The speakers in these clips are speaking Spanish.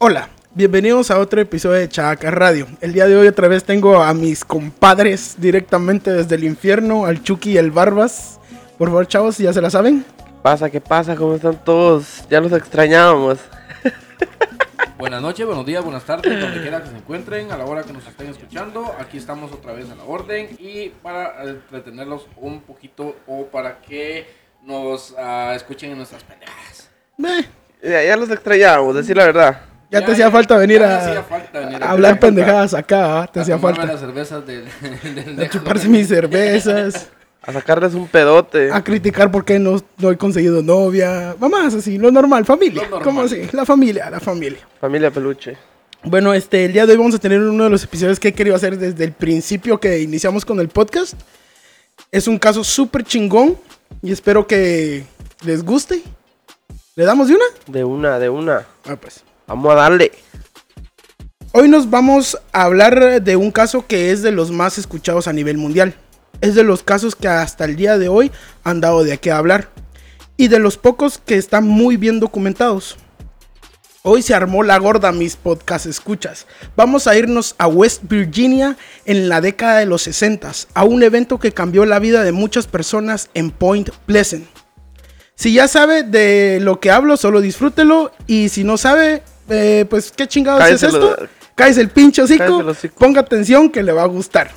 Hola, bienvenidos a otro episodio de Chaca Radio. El día de hoy otra vez tengo a mis compadres directamente desde el infierno, al Chucky y el Barbas. Por favor, chavos, ¿ya se la saben? pasa? ¿Qué pasa? ¿Cómo están todos? Ya los extrañábamos. Buenas noches, buenos días, buenas tardes, donde quiera que se encuentren, a la hora que nos estén escuchando. Aquí estamos otra vez a la orden y para eh, entretenerlos un poquito o para que nos ah, escuchen en nuestras pendejadas. Eh, Ya, ya los extrañábamos, decir la verdad. ya, te hacía falta venir ya a, hacía falta venir a hablar pendejadas acá, ¿ah? te hacía falta. las cervezas del, del A Dejo. chuparse mis cervezas, A sacarles un pedote. a criticar por qué no, no he conseguido novia. Mamás, así, lo normal, familia. Lo normal. ¿Cómo así? La familia, la familia. Familia peluche. Bueno, este, el día de hoy vamos a tener uno de los episodios que he querido hacer desde el principio que iniciamos con el podcast. Es un caso súper chingón y espero que les guste. ¿Le damos de una? De una, de una. Ah, pues. Vamos a darle. Hoy nos vamos a hablar de un caso que es de los más escuchados a nivel mundial. Es de los casos que hasta el día de hoy han dado de qué hablar. Y de los pocos que están muy bien documentados. Hoy se armó la gorda, mis podcast escuchas. Vamos a irnos a West Virginia en la década de los 60 a un evento que cambió la vida de muchas personas en Point Pleasant. Si ya sabe de lo que hablo, solo disfrútelo. Y si no sabe, eh, pues qué chingados Cállese es lo- esto. Cállese el el hocico. Ponga atención que le va a gustar.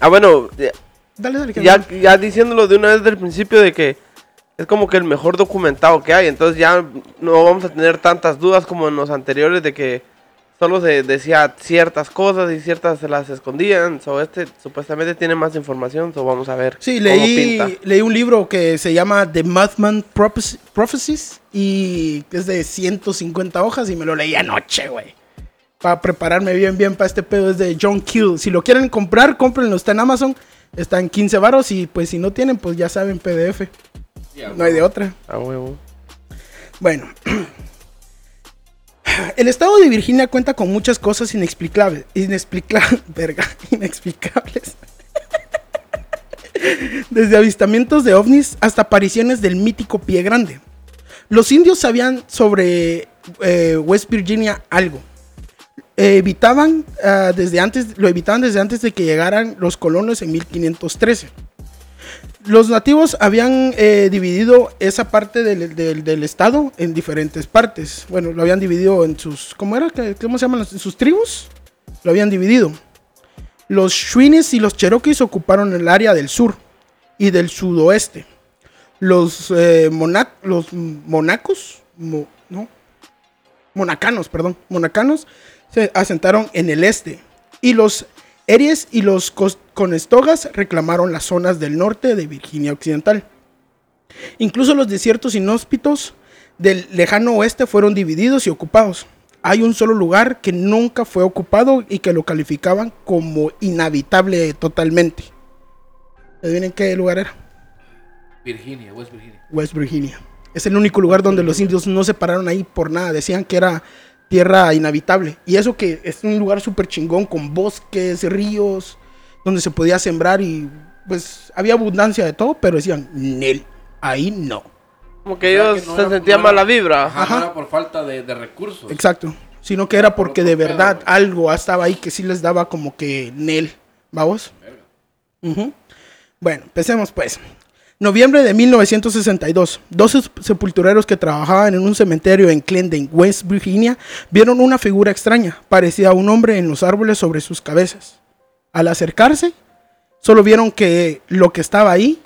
Ah, bueno, ya, Dale, dale. que ya, diciéndolo de una vez del principio de que es como que el mejor documentado que hay. Entonces ya no vamos a tener tantas dudas como en los anteriores de que solo se decía ciertas cosas y ciertas se las escondían. So, este supuestamente tiene más información. So, vamos a ver Sí, cómo leí, pinta. leí un libro que se llama The Prophes- Prophecies y es de 150 hojas y me lo leí anoche, güey. Para prepararme bien, bien para este pedo es de John Kill. Si lo quieren comprar, cómprenlo. Está en Amazon. Está en 15 varos y pues si no tienen, pues ya saben, PDF. No hay de otra. A huevo. Bueno. El estado de Virginia cuenta con muchas cosas inexplicables. Inexplicables. Verga. Inexplicables. Desde avistamientos de ovnis hasta apariciones del mítico pie grande. Los indios sabían sobre eh, West Virginia algo. Evitaban ah, desde antes, lo evitaban desde antes de que llegaran los colonos en 1513. Los nativos habían eh, dividido esa parte del, del- estado en diferentes partes. Bueno, lo habían dividido en sus. ¿Cómo era? ¿Qué- ¿Cómo se llaman? las- sus tribus. Lo habían dividido. Los Shwinis y los Cherokees ocuparon el área del sur y del sudoeste. Los, eh, los monacos, mo- ¿no? Monacanos, perdón, monacanos se asentaron en el este. Y los Eries y los Conestogas reclamaron las zonas del norte de Virginia Occidental. Incluso los desiertos inhóspitos del lejano oeste fueron divididos y ocupados. Hay un solo lugar que nunca fue ocupado y que lo calificaban como inhabitable totalmente. ¿Adivinen qué lugar era? Virginia, West Virginia. West Virginia. Es el único lugar donde los indios no se pararon ahí por nada. Decían que era tierra inhabitable. Y eso que es un lugar súper chingón con bosques, ríos, donde se podía sembrar y pues había abundancia de todo, pero decían, Nel, ahí no. Como que O sea, ellos que no se era- sentían no mala vibra. Ajá, Ajá. no era por falta de, de recursos. Exacto. Sino que era porque de verdad algo estaba ahí que sí les daba como que Nel. ¿Vamos? Verga. Ujú. Bueno, empecemos pues. Noviembre de 1962, dos se- sepultureros que trabajaban en un cementerio en Clendon, West Virginia, vieron una figura extraña, parecida a un hombre en los árboles sobre sus cabezas. Al acercarse, solo vieron que lo que estaba ahí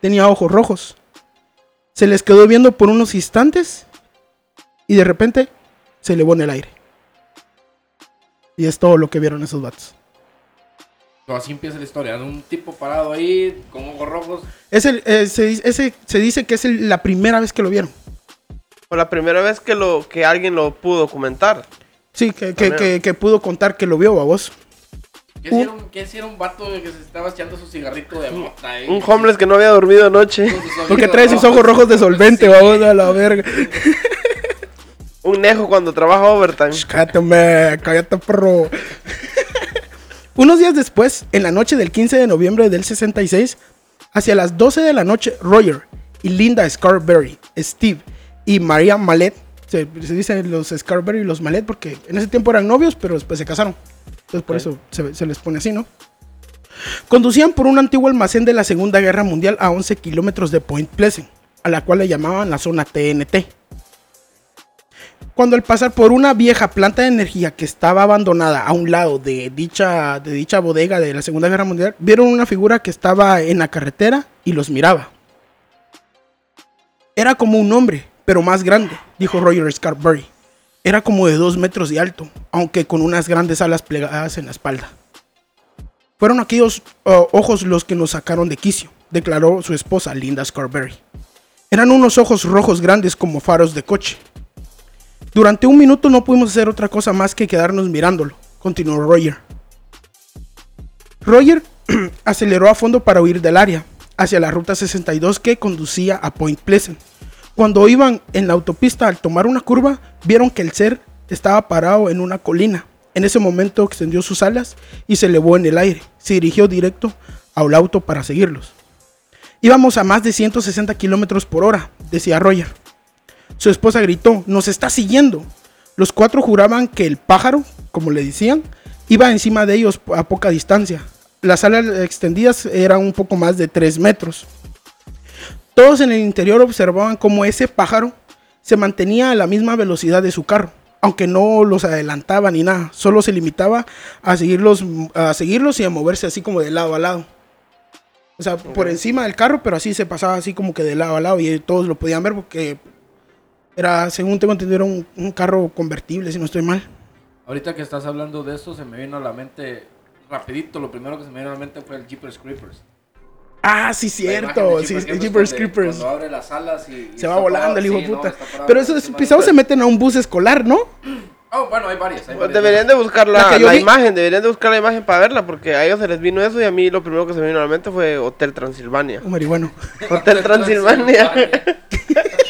tenía ojos rojos. Se les quedó viendo por unos instantes y de repente se elevó en el aire. Y es todo lo que vieron esos vatos. Así empieza la historia. Un tipo parado ahí con ojos rojos. Es el, eh, se, dice- ese- se dice que es el- la primera vez que lo vieron. Fue la primera vez que, lo, que alguien lo pudo documentar. Sí, que, que, También. que- que pudo contar que lo vio a vos. ¿Qué Uh. un, qué un vato que se estaba echando su cigarrito de mota? ahí? Un homeless que no había dormido anoche. Porque trae sus ojos rojos de solvente, Sí. vamos a la verga. Un nejo cuando trabaja overtime. Cállate, hombre, cállate, perro. Unos días después, en la noche del 15 de noviembre del 66, hacia las 12 de la noche, Roger y Linda Scarberry, Steve y Maria Mallet, se, se dicen los Scarberry y los Mallet porque en ese tiempo eran novios, pero después se casaron. Entonces por eso se, se les pone así, ¿no? Conducían por un antiguo almacén de la Segunda Guerra Mundial a 11 kilómetros de Point Pleasant, a la cual le llamaban la zona TNT. Cuando al pasar por una vieja planta de energía que estaba abandonada a un lado de dicha, de dicha bodega de la Segunda Guerra Mundial, vieron una figura que estaba en la carretera y los miraba. Era como un hombre, pero más grande, dijo Roger Scarberry. Era como de dos metros de alto, aunque con unas grandes alas plegadas en la espalda. Fueron aquellos uh, ojos los que nos sacaron de quicio, declaró su esposa Linda Scarberry. Eran unos ojos rojos grandes como faros de coche. Durante un minuto no pudimos hacer otra cosa más que quedarnos mirándolo, continuó Roger. Roger aceleró a fondo para huir del área, hacia la ruta 62 que conducía a Point Pleasant. Cuando iban en la autopista al tomar una curva, vieron que el ser estaba parado en una colina. En ese momento extendió sus alas y se elevó en el aire. Se dirigió directo al auto para seguirlos. Íbamos a más de 160 kilómetros por hora, decía Roger. Su esposa gritó, nos está siguiendo. Los cuatro juraban que el pájaro, como le decían, iba encima de ellos a poca distancia. Las alas extendidas eran un poco más de 3 metros. Todos en el interior observaban cómo ese pájaro se mantenía a la misma velocidad de su carro, aunque no los adelantaba ni nada, solo se limitaba a seguirlos, a seguirlos y a moverse así como de lado a lado. O sea, por encima del carro, pero así se pasaba así como que de lado a lado y todos lo podían ver porque era, según tengo entendido, era un, un carro convertible, si no estoy mal. Ahorita que estás hablando de esto, se me vino a la mente, rapidito, lo primero que se me vino a la mente fue el Jeepers Creepers. Ah, sí, cierto. Sí, Jeepers Jeepers Creepers. Cuando abre las alas y... y Se va volando parado- el hijo sí, de no, puta. parado Pero esos pisados se meten a un bus escolar, ¿no? Oh, bueno, hay varias. Hay varias. deberían de buscar La la, la imagen, deberían de buscar la imagen para verla, porque a ellos se les vino eso y a mí lo primero que se me vino a la mente fue Hotel Transilvania. Un marihuano. Hotel Transilvania.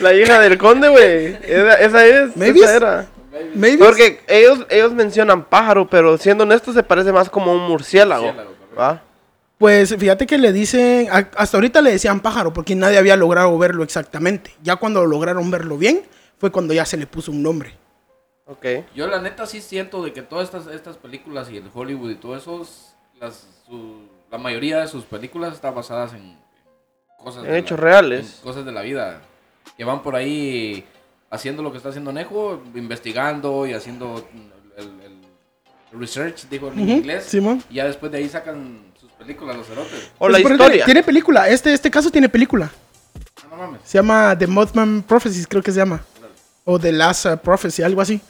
la hija del conde, güey. Esa, esa es. Maybe Esa es- era. Maybe. Porque ellos, ellos mencionan pájaro, pero siendo honesto se parece más como un murciélago. ¿va? Pues fíjate que le dicen, a- hasta ahorita le decían pájaro porque nadie había logrado verlo exactamente. Ya cuando lograron verlo bien, fue cuando ya se le puso un nombre. Ok. Yo la neta sí siento de que todas estas, estas películas y el Hollywood y todo eso, las, su- la mayoría de sus películas están basadas en, cosas En hechos la- reales. en cosas de la vida. Que van por ahí haciendo lo que está haciendo Nejo, investigando y haciendo el, research, digo en inglés. Simón. Y ya después de ahí sacan sus películas, los cerotes. O Pues la historia. Tiene, tiene película. Este, este caso tiene película. Ah, no mames. Se llama The Mothman Prophecies, creo que se llama. O The Last uh, Prophecy, algo así.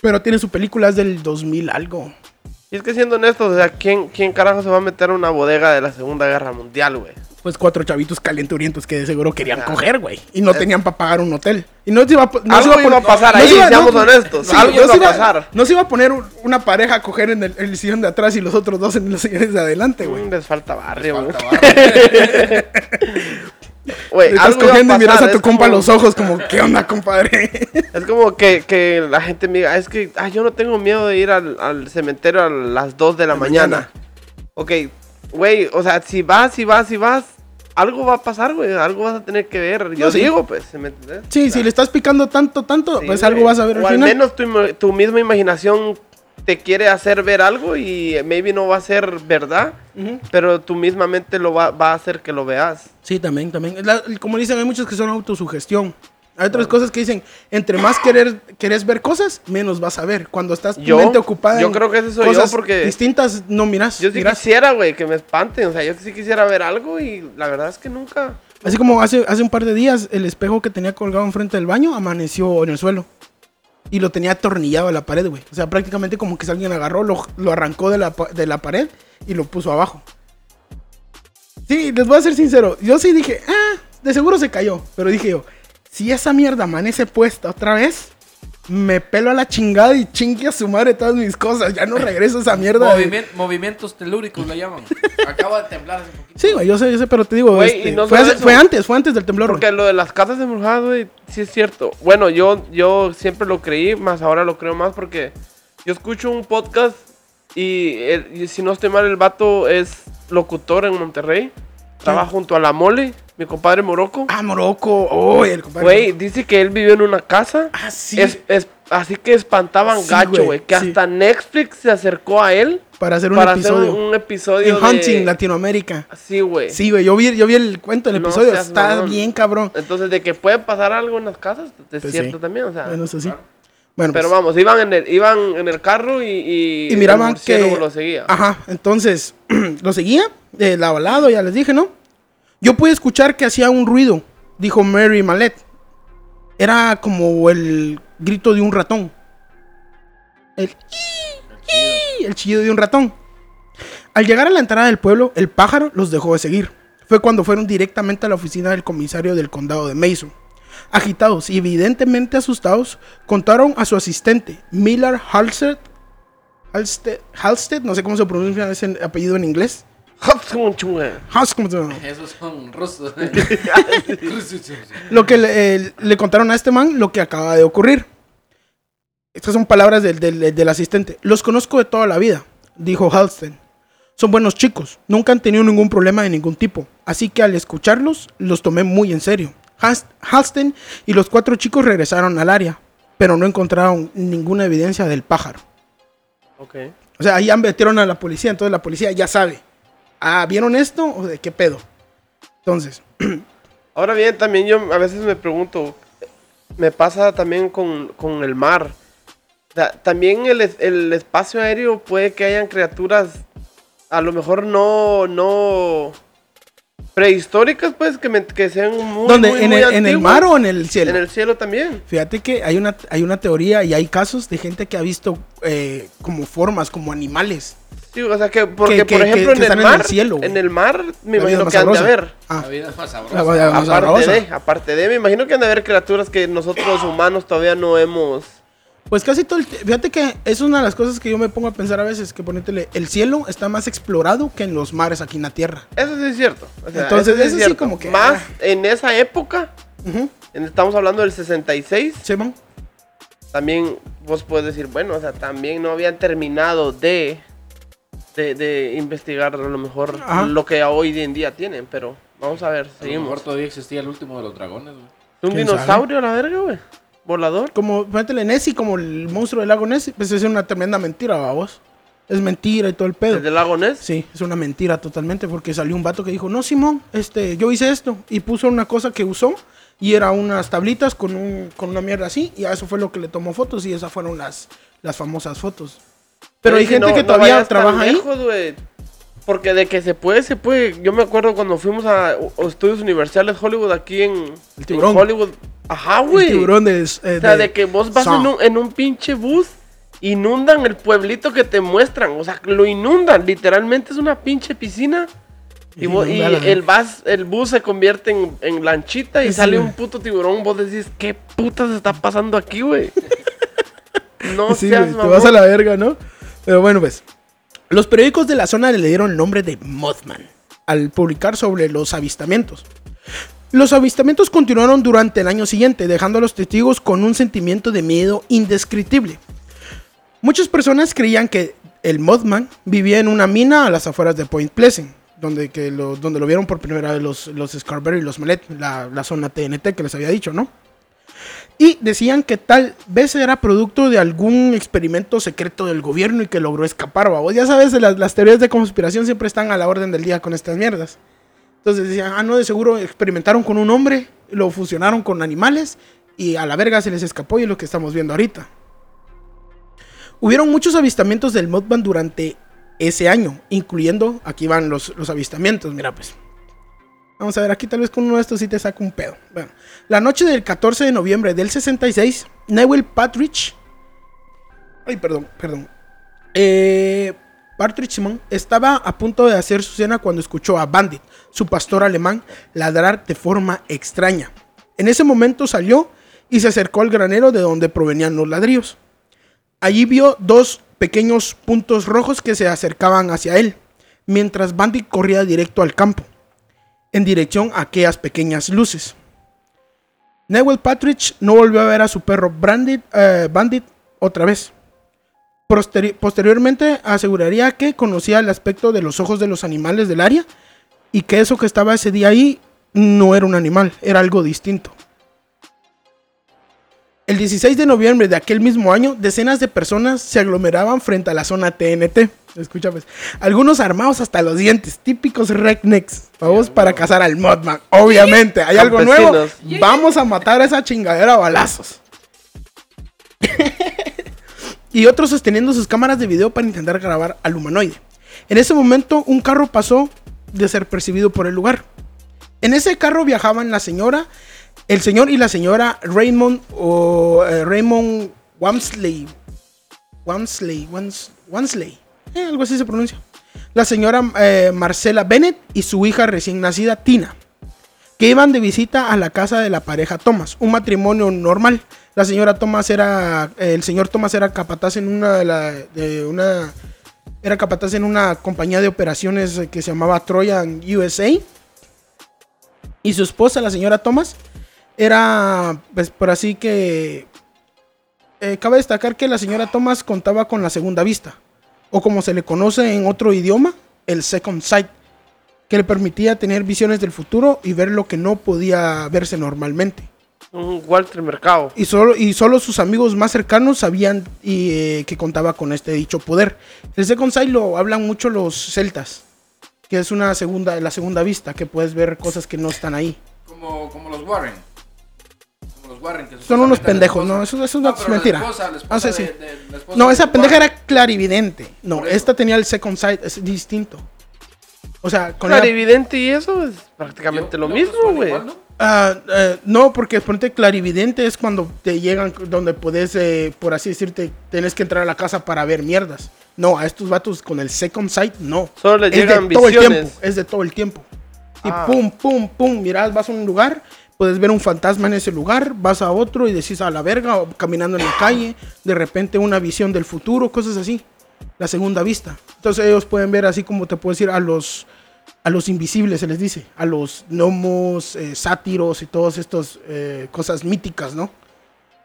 Pero tiene su película, es del 2000 algo. Y es que siendo honestos, o sea, ¿quién, ¿quién carajo se va a meter a una bodega de la Segunda Guerra Mundial, güey? Pues cuatro chavitos calenturientos que de seguro querían Ah. coger, güey. Y no tenían para pagar un hotel. Y no se iba, a no Algo se iba a pasar no ahí, iba- seamos no- honestos. sí, algo no iba se a pasar. No se iba a poner un- una pareja a coger en el, el sillón de atrás y los otros dos en los sillones de adelante, güey. Mm, Les falta barrio, güey. Estás cogiendo y miras a tu compa como- los ojos como, ¿qué onda, compadre? Es como que, que la gente me diga, es que ah, yo no tengo miedo de ir al, al cementerio a las 2 de la mañana. Ok, güey, o sea, si vas, si vas, si vas, algo va a pasar, güey, algo vas a tener que ver. Yo No, sí. digo, pues, ¿me entiendes? Sí, si le estás picando tanto, tanto, Sí, pues algo vas a ver al O al final. menos tu, tu misma imaginación te quiere hacer ver algo y maybe no va a ser verdad, Ujú. pero tu misma mente lo va, va a hacer que lo veas. Sí, también, también. La- como dicen, hay muchos que son autosugestión. Hay otras cosas que dicen, entre más querer, querés ver cosas, menos vas a ver. Cuando estás tu Yo- mente ocupada yo en creo que ese soy yo cosas porque- distintas, no miras. Yo sí quisiera, güey, que me espanten, o sea, yo sí quisiera ver algo y la verdad es que nunca... Así como hace, hace un par de días, el espejo que tenía colgado enfrente del baño amaneció en el suelo. Y lo tenía atornillado a la pared, güey. O sea, prácticamente como que alguien agarró, lo, lo arrancó de la, de la pared y lo puso abajo. Sí, les voy a ser sincero. Yo sí dije, ah, de seguro se cayó. Pero dije yo, si esa mierda amanece puesta otra vez, me pelo a la chingada y chingue a su madre todas mis cosas. Ya no regreso a esa mierda. de- movimientos telúricos le llaman. Acaba de temblar hace poquito. Sí, güey, yo sé, yo sé, pero te digo, Güey, este, no fue, hace- fue antes, fue antes del temblor. güey. Porque lo de las casas embrujadas, güey, sí es cierto. Bueno, yo, yo siempre lo creí, más ahora lo creo más porque yo escucho un podcast y, el- y si no estoy mal, el vato es locutor en Monterrey. Trabaja junto a la mole, mi compadre Morocco. Ah, Morocco. Oh, el compadre. Güey, dice que él vivió en una casa. Ah, sí. Es, es- así que espantaban Sí, gacho, güey. Que sí. hasta Netflix se acercó a él Para hacer un para episodio. hacer un, episodio en Hunting, de... Latinoamérica. Sí, güey. Sí, güey, yo vi, yo vi el cuento, el No episodio. seas Está bien, cabrón. Entonces, de que puede pasar algo en las casas, es Pues cierto sí. también, o sea. Bueno, eso sí. Bueno, Pero pues, vamos, iban en el, iban en el carro y, y, y miraban que. lo seguía. Ajá, entonces lo seguía, de lado a lado, ya les dije, ¿no? Yo pude escuchar que hacía un ruido, dijo Mary Mallet. Era como el grito de un ratón. El, el chillido de un ratón. Al llegar a la entrada del pueblo, el pájaro los dejó de seguir. Fue cuando fueron directamente a la oficina del comisario del condado de Mason. Agitados y evidentemente asustados, contaron a su asistente, Miller Halstead, Halstead, Halstead, no sé cómo se pronuncia ese apellido en inglés. Esos son rusos. Lo que le, eh, le contaron a este man lo que acaba de ocurrir. Estas son palabras del, del- del asistente. Los conozco de toda la vida, dijo Halstead. Son buenos chicos, nunca han tenido ningún problema de ningún tipo. Así que al escucharlos, los tomé muy en serio. Hast- Halstead y los cuatro chicos regresaron al área, pero no encontraron ninguna evidencia del pájaro. Ok. O sea, ahí ya metieron a la policía, entonces la policía ya sabe. Ah, ¿vieron esto o de qué pedo? Entonces, Ahora bien, también yo a veces me pregunto, me pasa también con, con el mar. También el, el espacio aéreo puede que hayan criaturas, a lo mejor no, no prehistóricas, pues, que, me- que sean muy, ¿dónde? muy, ¿En, muy el, ¿En el mar o en el cielo? En el cielo también. Fíjate que hay una, hay una teoría y hay casos de gente que ha visto eh, como formas, como animales. Sí, o sea que, porque Que- por ejemplo que- que en, el están en el mar, cielo, en el mar, me La imagino que han de haber. Ah, La vida es más sabrosa. más Aparte sabrosa. de, aparte de, me imagino que han de haber criaturas que nosotros humanos todavía no hemos... Pues casi todo el Fíjate que es una de las cosas que yo me pongo a pensar a veces, que ponétele, el cielo está más explorado que en los mares aquí en la tierra. Eso sí es cierto. O sea, Entonces, sí es eso sí cierto. como que, Más ah. en esa época, Ujú. en- estamos hablando del 66, Simón. también vos puedes decir, bueno, o sea, también no habían terminado de, de, de investigar a lo mejor Ajá. lo que hoy en día tienen, pero vamos a ver, A lo seguimos. mejor todavía existía el último de los dragones, güey. Un ¿Quién dinosaurio a la verga, güey. Volador. Como, ponétele Nessie, como el monstruo del lago Nessie, pues es una tremenda mentira, vamos. Es mentira y todo el pedo. El lago Ness. Sí, es una mentira totalmente porque salió un vato que dijo, no, Simón, este, yo hice esto y puso una cosa que usó y era unas tablitas con, un, con una mierda así y a eso fue lo que le tomó fotos y esas fueron las, las famosas fotos. Pero hay gente no- que todavía trabaja ahí. lejos. Porque de que se puede, se puede. Yo me acuerdo cuando fuimos a estudios universales Hollywood aquí en, El tiburón. en Hollywood. Ajá, El güey. tiburón de, eh, O sea, de que vos vas en un, en un pinche bus, inundan el pueblito que te muestran. O sea, lo inundan. Literalmente es una pinche piscina. Y, vos- el, bus, el bus se convierte en, en lanchita y Sí, sale un puto tiburón. Vos decís, ¿qué putas está pasando aquí, güey? No Sí, seas güey, te vas a la verga, ¿no? Pero bueno, pues. Los periódicos de la zona le dieron el nombre de Mothman al publicar sobre los avistamientos. Los avistamientos continuaron durante el año siguiente, dejando a los testigos con un sentimiento de miedo indescriptible. Muchas personas creían que el Mothman vivía en una mina a las afueras de Point Pleasant, donde, que lo, donde lo vieron por primera vez los, los Scarberry y los Mallet, la, la zona TNT que les había dicho, ¿no? Y decían que tal vez era producto de algún experimento secreto del gobierno y que logró escapar, babos. Ya sabes, las, las teorías de conspiración siempre están a la orden del día con estas mierdas. Entonces decían, ah, no, de seguro experimentaron con un hombre, lo fusionaron con animales y a la verga se les escapó y es lo que estamos viendo ahorita. Hubieron muchos avistamientos del Mothman durante ese año, incluyendo, aquí van los, los avistamientos, mira pues. Vamos a ver, aquí tal vez con uno de estos sí te saco un pedo. Bueno, la noche del 14 de noviembre del 66, Newell Patridge. Ay, perdón, perdón. Eh, Partridge estaba a punto de hacer su cena cuando escuchó a Bandit, su pastor alemán, ladrar de forma extraña. En ese momento salió y se acercó al granero de donde provenían los ladrillos. Allí vio dos pequeños puntos rojos que se acercaban hacia él, mientras Bandit corría directo al campo, en dirección a aquellas pequeñas luces. Newell Patridge no volvió a ver a su perro Bandit, eh, Bandit otra vez. Posteri- posteriormente aseguraría que conocía el aspecto de los ojos de los animales del área y que eso que estaba ese día ahí no era un animal, era algo distinto. El 16 de noviembre de aquel mismo año, decenas de personas se aglomeraban frente a la zona TNT. Escucha pues, algunos armados hasta los dientes, típicos rednecks, vamos para cazar al Modman. Obviamente, hay algo nuevo. Vamos a matar a esa chingadera a balazos. y otros sosteniendo sus cámaras de video para intentar grabar al humanoide. En ese momento, un carro pasó de ser percibido por el lugar. En ese carro viajaban la señora, el señor y la señora Raymond o eh, Raymond Wamsley. Wamsley, Wams- Wamsley, eh, algo así se pronuncia. La señora eh, Marcela Bennett y su hija recién nacida Tina, que iban de visita a la casa de la pareja Thomas, un matrimonio normal. La señora Thomas era, el señor Thomas era capataz en una era capataz en una compañía de operaciones eh, que se llamaba Trojan USA. Y su esposa, la señora Thomas, era, pues por así que... cabe destacar que la señora Thomas contaba con la segunda vista, o como se le conoce en otro idioma, el second sight, que le permitía tener visiones del futuro y ver lo que no podía verse normalmente. Un Walter Mercado. Y solo, y solo sus amigos más cercanos sabían y, eh, que contaba con este dicho poder. El Second Sight lo hablan mucho los celtas, que es una segunda, la segunda vista, que puedes ver cosas que no están ahí. Como, como los Warren. Como los Warren. Que Son unos pendejos, no, eso, eso no, es la mentira. esposa- la esposa Ah, sí, sí. de- de- la esposa No, esa pendeja Warren. era clarividente. No, esta tenía el Second Sight, es distinto. O sea, con Clarividente y eso es prácticamente Yo- lo mismo, güey. ¿no? Ah, eh, no, porque ponte clarividente es cuando te llegan, donde puedes, eh, por así decirte, tienes que entrar a la casa para ver mierdas. No, a estos vatos con el second sight, no. Solo les es llegan de todo el visiones. tiempo, es de todo el tiempo. Y Ah. pum, pum, pum, mirás, vas a un lugar, puedes ver un fantasma en ese lugar, vas a otro y decís a la verga, o caminando en la calle, de repente una visión del futuro, cosas así. La segunda vista. Entonces ellos pueden ver así como te puedo decir a los a los invisibles se les dice, a los gnomos, eh, sátiros y todas estas eh, cosas míticas, ¿no?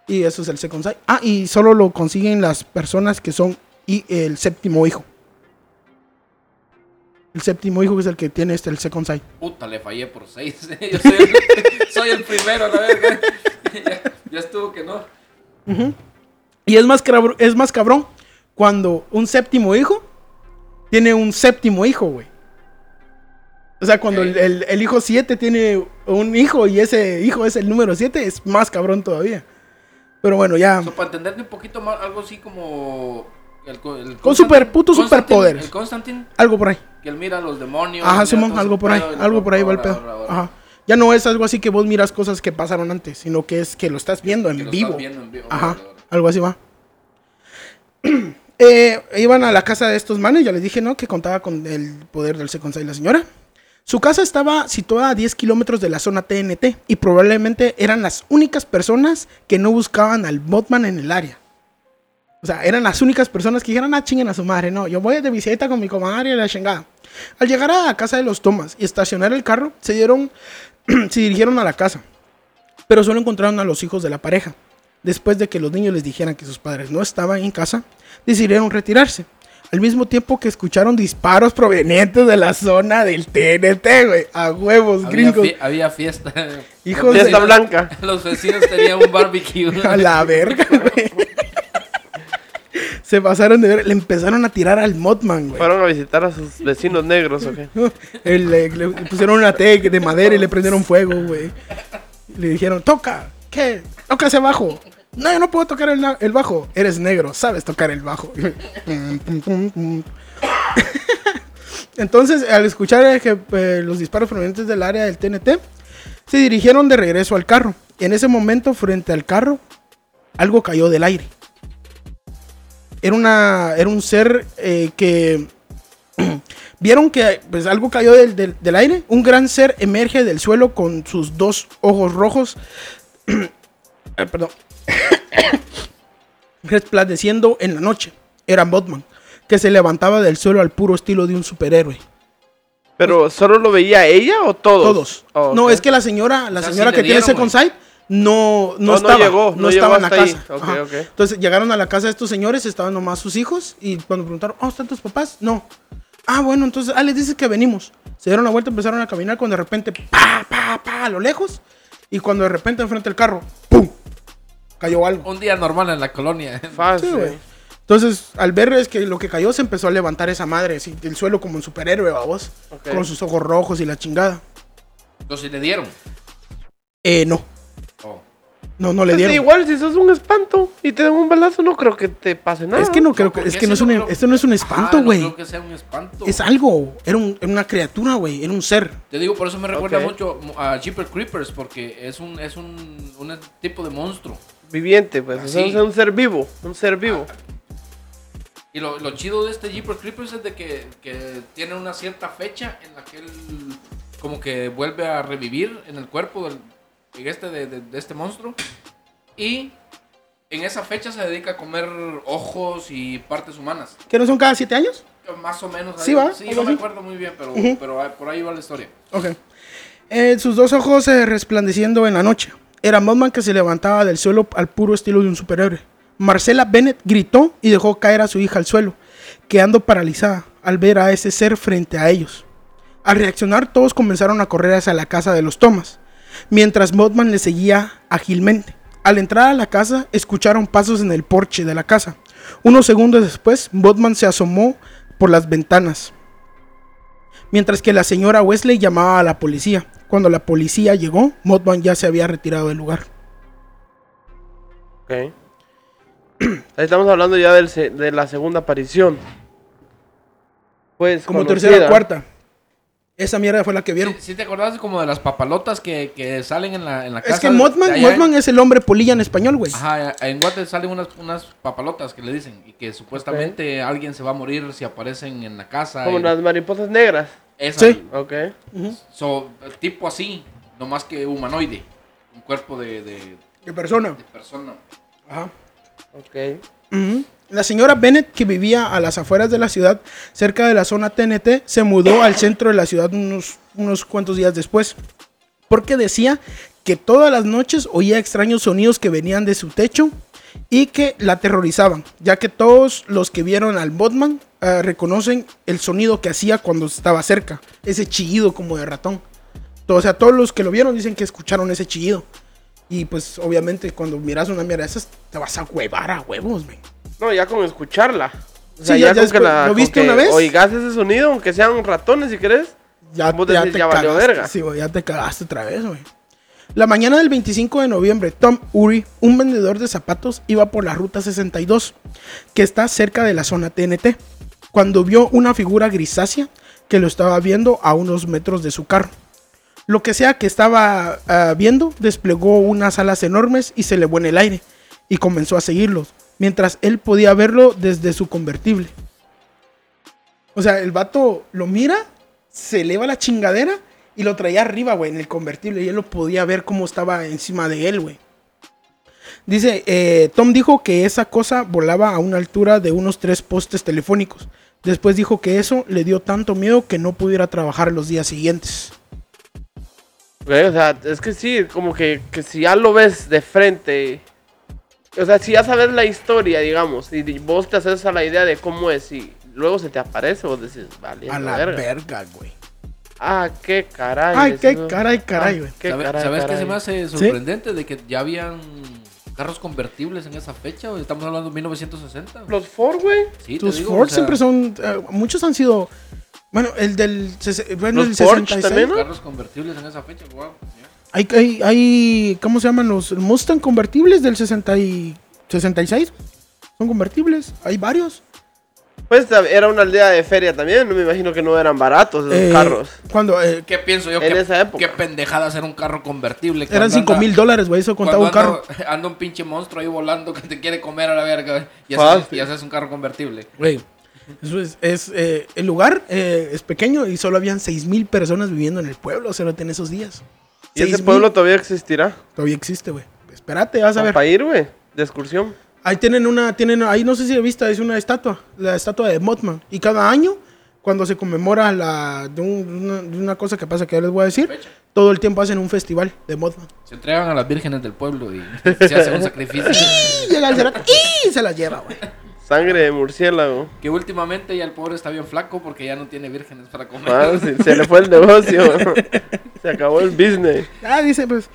Y eso es el Second Sight. Ah, y solo lo consiguen las personas que son y el séptimo hijo. El séptimo hijo es el que tiene este, el Second Sight. Puta, le fallé por seis. Yo soy el, soy el primero, la verga. ya, ya estuvo que no. Y es más, cabr- es más cabrón cuando un séptimo hijo tiene un séptimo hijo, güey. O sea, cuando el, el- el hijo 7 tiene un hijo y ese hijo es el número 7, es más cabrón todavía. Pero bueno, ya. So, para entenderte un poquito más, algo así como. El, co- el Con super- Constantine- superpoderes. El Constantine, Algo por ahí. que él mira a los demonios. Ajá, Simón, algo por ahí. pedo Algo por ahí va el pedo. ahora, ahora. Ajá. Ya no es algo así que vos miras cosas que pasaron antes, sino que es que lo estás viendo en lo vivo. estás viendo en vivo. Ajá, ahora. algo así va. Eh, iban a la casa de estos manes, ya les dije, ¿no? Que contaba con el poder del Second Sight la señora. Su casa estaba situada a 10 kilómetros de la zona TNT y probablemente eran las únicas personas que no buscaban al Botman en el área. O sea, eran las únicas personas que dijeron, ah, chinguen a su madre. No, yo voy de visita con mi comadre y la chingada. Al llegar a la casa de los Thomas y estacionar el carro, se dieron, se dirigieron a la casa. Pero solo encontraron a los hijos de la pareja. Después de que los niños les dijeran que sus padres no estaban en casa, decidieron retirarse. Al mismo tiempo que escucharon disparos provenientes de la zona del TNT, güey. A huevos, Había, gringos. fie- había fiesta. Hijos de- Fiesta blanca. Los vecinos tenían un barbecue. A la verga, güey. Se pasaron de ver. Le empezaron a tirar al Mothman, güey. Fueron a visitar a sus vecinos negros, ¿o qué? El- le, le pusieron una T de madera y le prendieron fuego, güey. Le dijeron, toca. ¿Qué? Toca ese bajo. No, yo no puedo tocar el, el bajo. Eres negro, sabes tocar el bajo. Entonces, al escuchar que, eh, los disparos provenientes del área del TNT, se dirigieron de regreso al carro. En ese momento, frente al carro, algo cayó del aire. Era, una, era un ser eh, que vieron que pues, algo cayó del, del- del aire. Un gran ser emerge del suelo con sus dos ojos rojos eh, perdón, resplandeciendo en la noche. Era Botman, que se levantaba del suelo al puro estilo de un superhéroe. Pero solo lo veía ella o todos? Todos. Oh, No, es que la señora, la O sea, señora que tiene Second Sight no, no, Oh, no estaba, llegó, no no estaba en llegó la casa. Entonces llegaron a la casa de estos señores, estaban nomás sus hijos y cuando preguntaron, oh, ¿están tus papás? No. Ah, bueno, entonces, ah, les dices que venimos. Se dieron la vuelta, empezaron a caminar cuando de repente, pa, pa, pa, a lo lejos. Y cuando de repente enfrente del carro, ¡pum! Cayó algo. Un día normal en la colonia. Fácil. Sí, güey. Entonces, al ver es que lo que cayó, se empezó a levantar esa madre, así, del suelo como un superhéroe, babos. Ok. Con sus ojos rojos y la chingada. Entonces le dieron. Eh, no. No, no le Pues dieron. igual, si sos un espanto y te dan un balazo, no creo que te pase nada. Es que no creo que, ¿por es que no es un, no creo- esto no es un Ah, espanto, no güey. creo que sea un espanto. es algo. Era, un- era una criatura, güey. Era un ser. Te digo, por eso me recuerda mucho a Jeeper Creepers, porque es un, es un, un tipo de monstruo. Viviente, pues. Así. Es un ser vivo. Un ser vivo. Y lo, lo chido de este Jeeper Creepers es de que, que tiene una cierta fecha en la que él como que vuelve a revivir en el cuerpo del, en este, de, de- de este monstruo. Y en esa fecha se dedica a comer ojos y partes humanas. ¿Que no son cada siete años? Más o menos. Sí, va, Sí, no me acuerdo muy bien, pero, pero ah, por ahí va la historia. Ok. Eh, sus dos ojos eh, resplandeciendo en la noche. Era Mothman que se levantaba del suelo al puro estilo de un superhéroe. Marcela Bennett gritó y dejó caer a su hija al suelo, quedando paralizada al ver a ese ser frente a ellos. Al reaccionar, todos comenzaron a correr hacia la casa de los Thomas, mientras Mothman le seguía ágilmente. Al entrar a la casa, escucharon pasos en el porche de la casa. Unos segundos después, Mothman se asomó por las ventanas mientras que la señora Wesley llamaba a la policía. Cuando la policía llegó, Mothman ya se había retirado del lugar. Ok. Estamos hablando ya del se- de la segunda aparición. Pues. Como conocida. tercera o cuarta. Esa mierda fue la que vieron. ¿Sí, sí te acordás como de las papalotas que, que salen en la, en la casa? es que Mothman, en- Mothman es el hombre polilla en español, güey. Ajá, en Guate salen unas, unas papalotas que le dicen y que supuestamente alguien se va a morir si aparecen en la casa. Como y- las mariposas negras. Esa, Sí. Ok. so, tipo así, no más que humanoide, un cuerpo de, de, De persona. de persona. Ajá. Ok. La señora Bennett, que vivía a las afueras de la ciudad, cerca de la zona TNT, se mudó al centro de la ciudad unos, unos cuantos días después. Porque decía que todas las noches oía extraños sonidos que venían de su techo y que la aterrorizaban, ya que todos los que vieron al Botman eh, reconocen el sonido que hacía cuando estaba cerca, ese chillido como de ratón. O sea, todos los que lo vieron dicen que escucharon ese chillido. Y pues obviamente cuando miras una mierda de esas, te vas a huevar a huevos, men. No, ya con escucharla. O Sí, ya- ya con después- ¿lo con viste que una vez? Oigas ese sonido, aunque sean ratones si querés. Ya, Vos ya decís, te ya valió cagaste, verga. Sí, güey, ya te cagaste otra vez, güey. La mañana del 25 de noviembre, Tom Uri, un vendedor de zapatos, iba por la ruta 62, que está cerca de la zona TNT, cuando vio una figura grisácea que lo estaba viendo a unos metros de su carro. Lo que sea que estaba ah, viendo, desplegó unas alas enormes y se elevó en el aire, y comenzó a seguirlos, mientras él podía verlo desde su convertible. O sea, el vato lo mira, se eleva la chingadera y lo traía arriba, güey, en el convertible. Y él lo podía ver cómo estaba encima de él, güey. Dice, eh, Tom dijo que esa cosa volaba a una altura de unos tres postes telefónicos. Después dijo que eso le dio tanto miedo que no pudiera trabajar los días siguientes. O sea, es que sí, como que, que si ya lo ves de frente. O sea, si ya sabes la historia, digamos, y vos te haces a la idea de cómo es y luego se te aparece, vos decís, vale, A la verga. verga, güey. Ah, qué caray. Ay, qué eso- caray, caray, Ah, güey. qué ¿Sabe- caray, ¿Sabes qué se me hace sorprendente? De que ya habían carros convertibles en esa fecha. ¿o Estamos hablando de 1960. Los Ford, güey. Sí, te Tus digo, Ford o sea, siempre son. eh, muchos han sido. Bueno, el del. Bueno, Los el Porsche 66. también, ¿no? Carros convertibles en esa fecha, wow. Hay, hay, hay, ¿cómo se llaman los Mustang convertibles del 60 y 66? Son convertibles, hay varios. Pues era una aldea de feria también, no me imagino que no eran baratos esos Eh, carros. Cuando eh, ¿Qué pienso yo? En ¿Qué, esa época. qué pendejada hacer un carro convertible. eran cuando 5 anda- mil dólares, güey, eso contaba un carro. anda- Anda un pinche monstruo ahí volando que te quiere comer a la verga. Y haces, y haces un carro convertible. Güey, eso es, es, eh, el lugar eh, es pequeño y solo habían 6 mil personas viviendo en el pueblo, o sea, en esos días. ¿Y ese 6,000 pueblo todavía existirá? todavía existe, güey. Es Espérate, vas a ver. Para ir, güey, de excursión. Ahí tienen una, tienen, ahí no sé si he visto, es una estatua, la estatua de Mothman. Y cada año, cuando se conmemora la, de, un- una, de una cosa que pasa que ya les voy a decir, Fecha. todo el tiempo hacen un festival de Mothman. Se entregan a las vírgenes del pueblo y se hace un sacrificio. Y llega el cerote y se las lleva, güey. Sangre de murciélago. Que últimamente ya el pobre está bien flaco porque ya no tiene vírgenes para comer. Ah, se le fue el negocio. se acabó el business. Ah, dice, pues,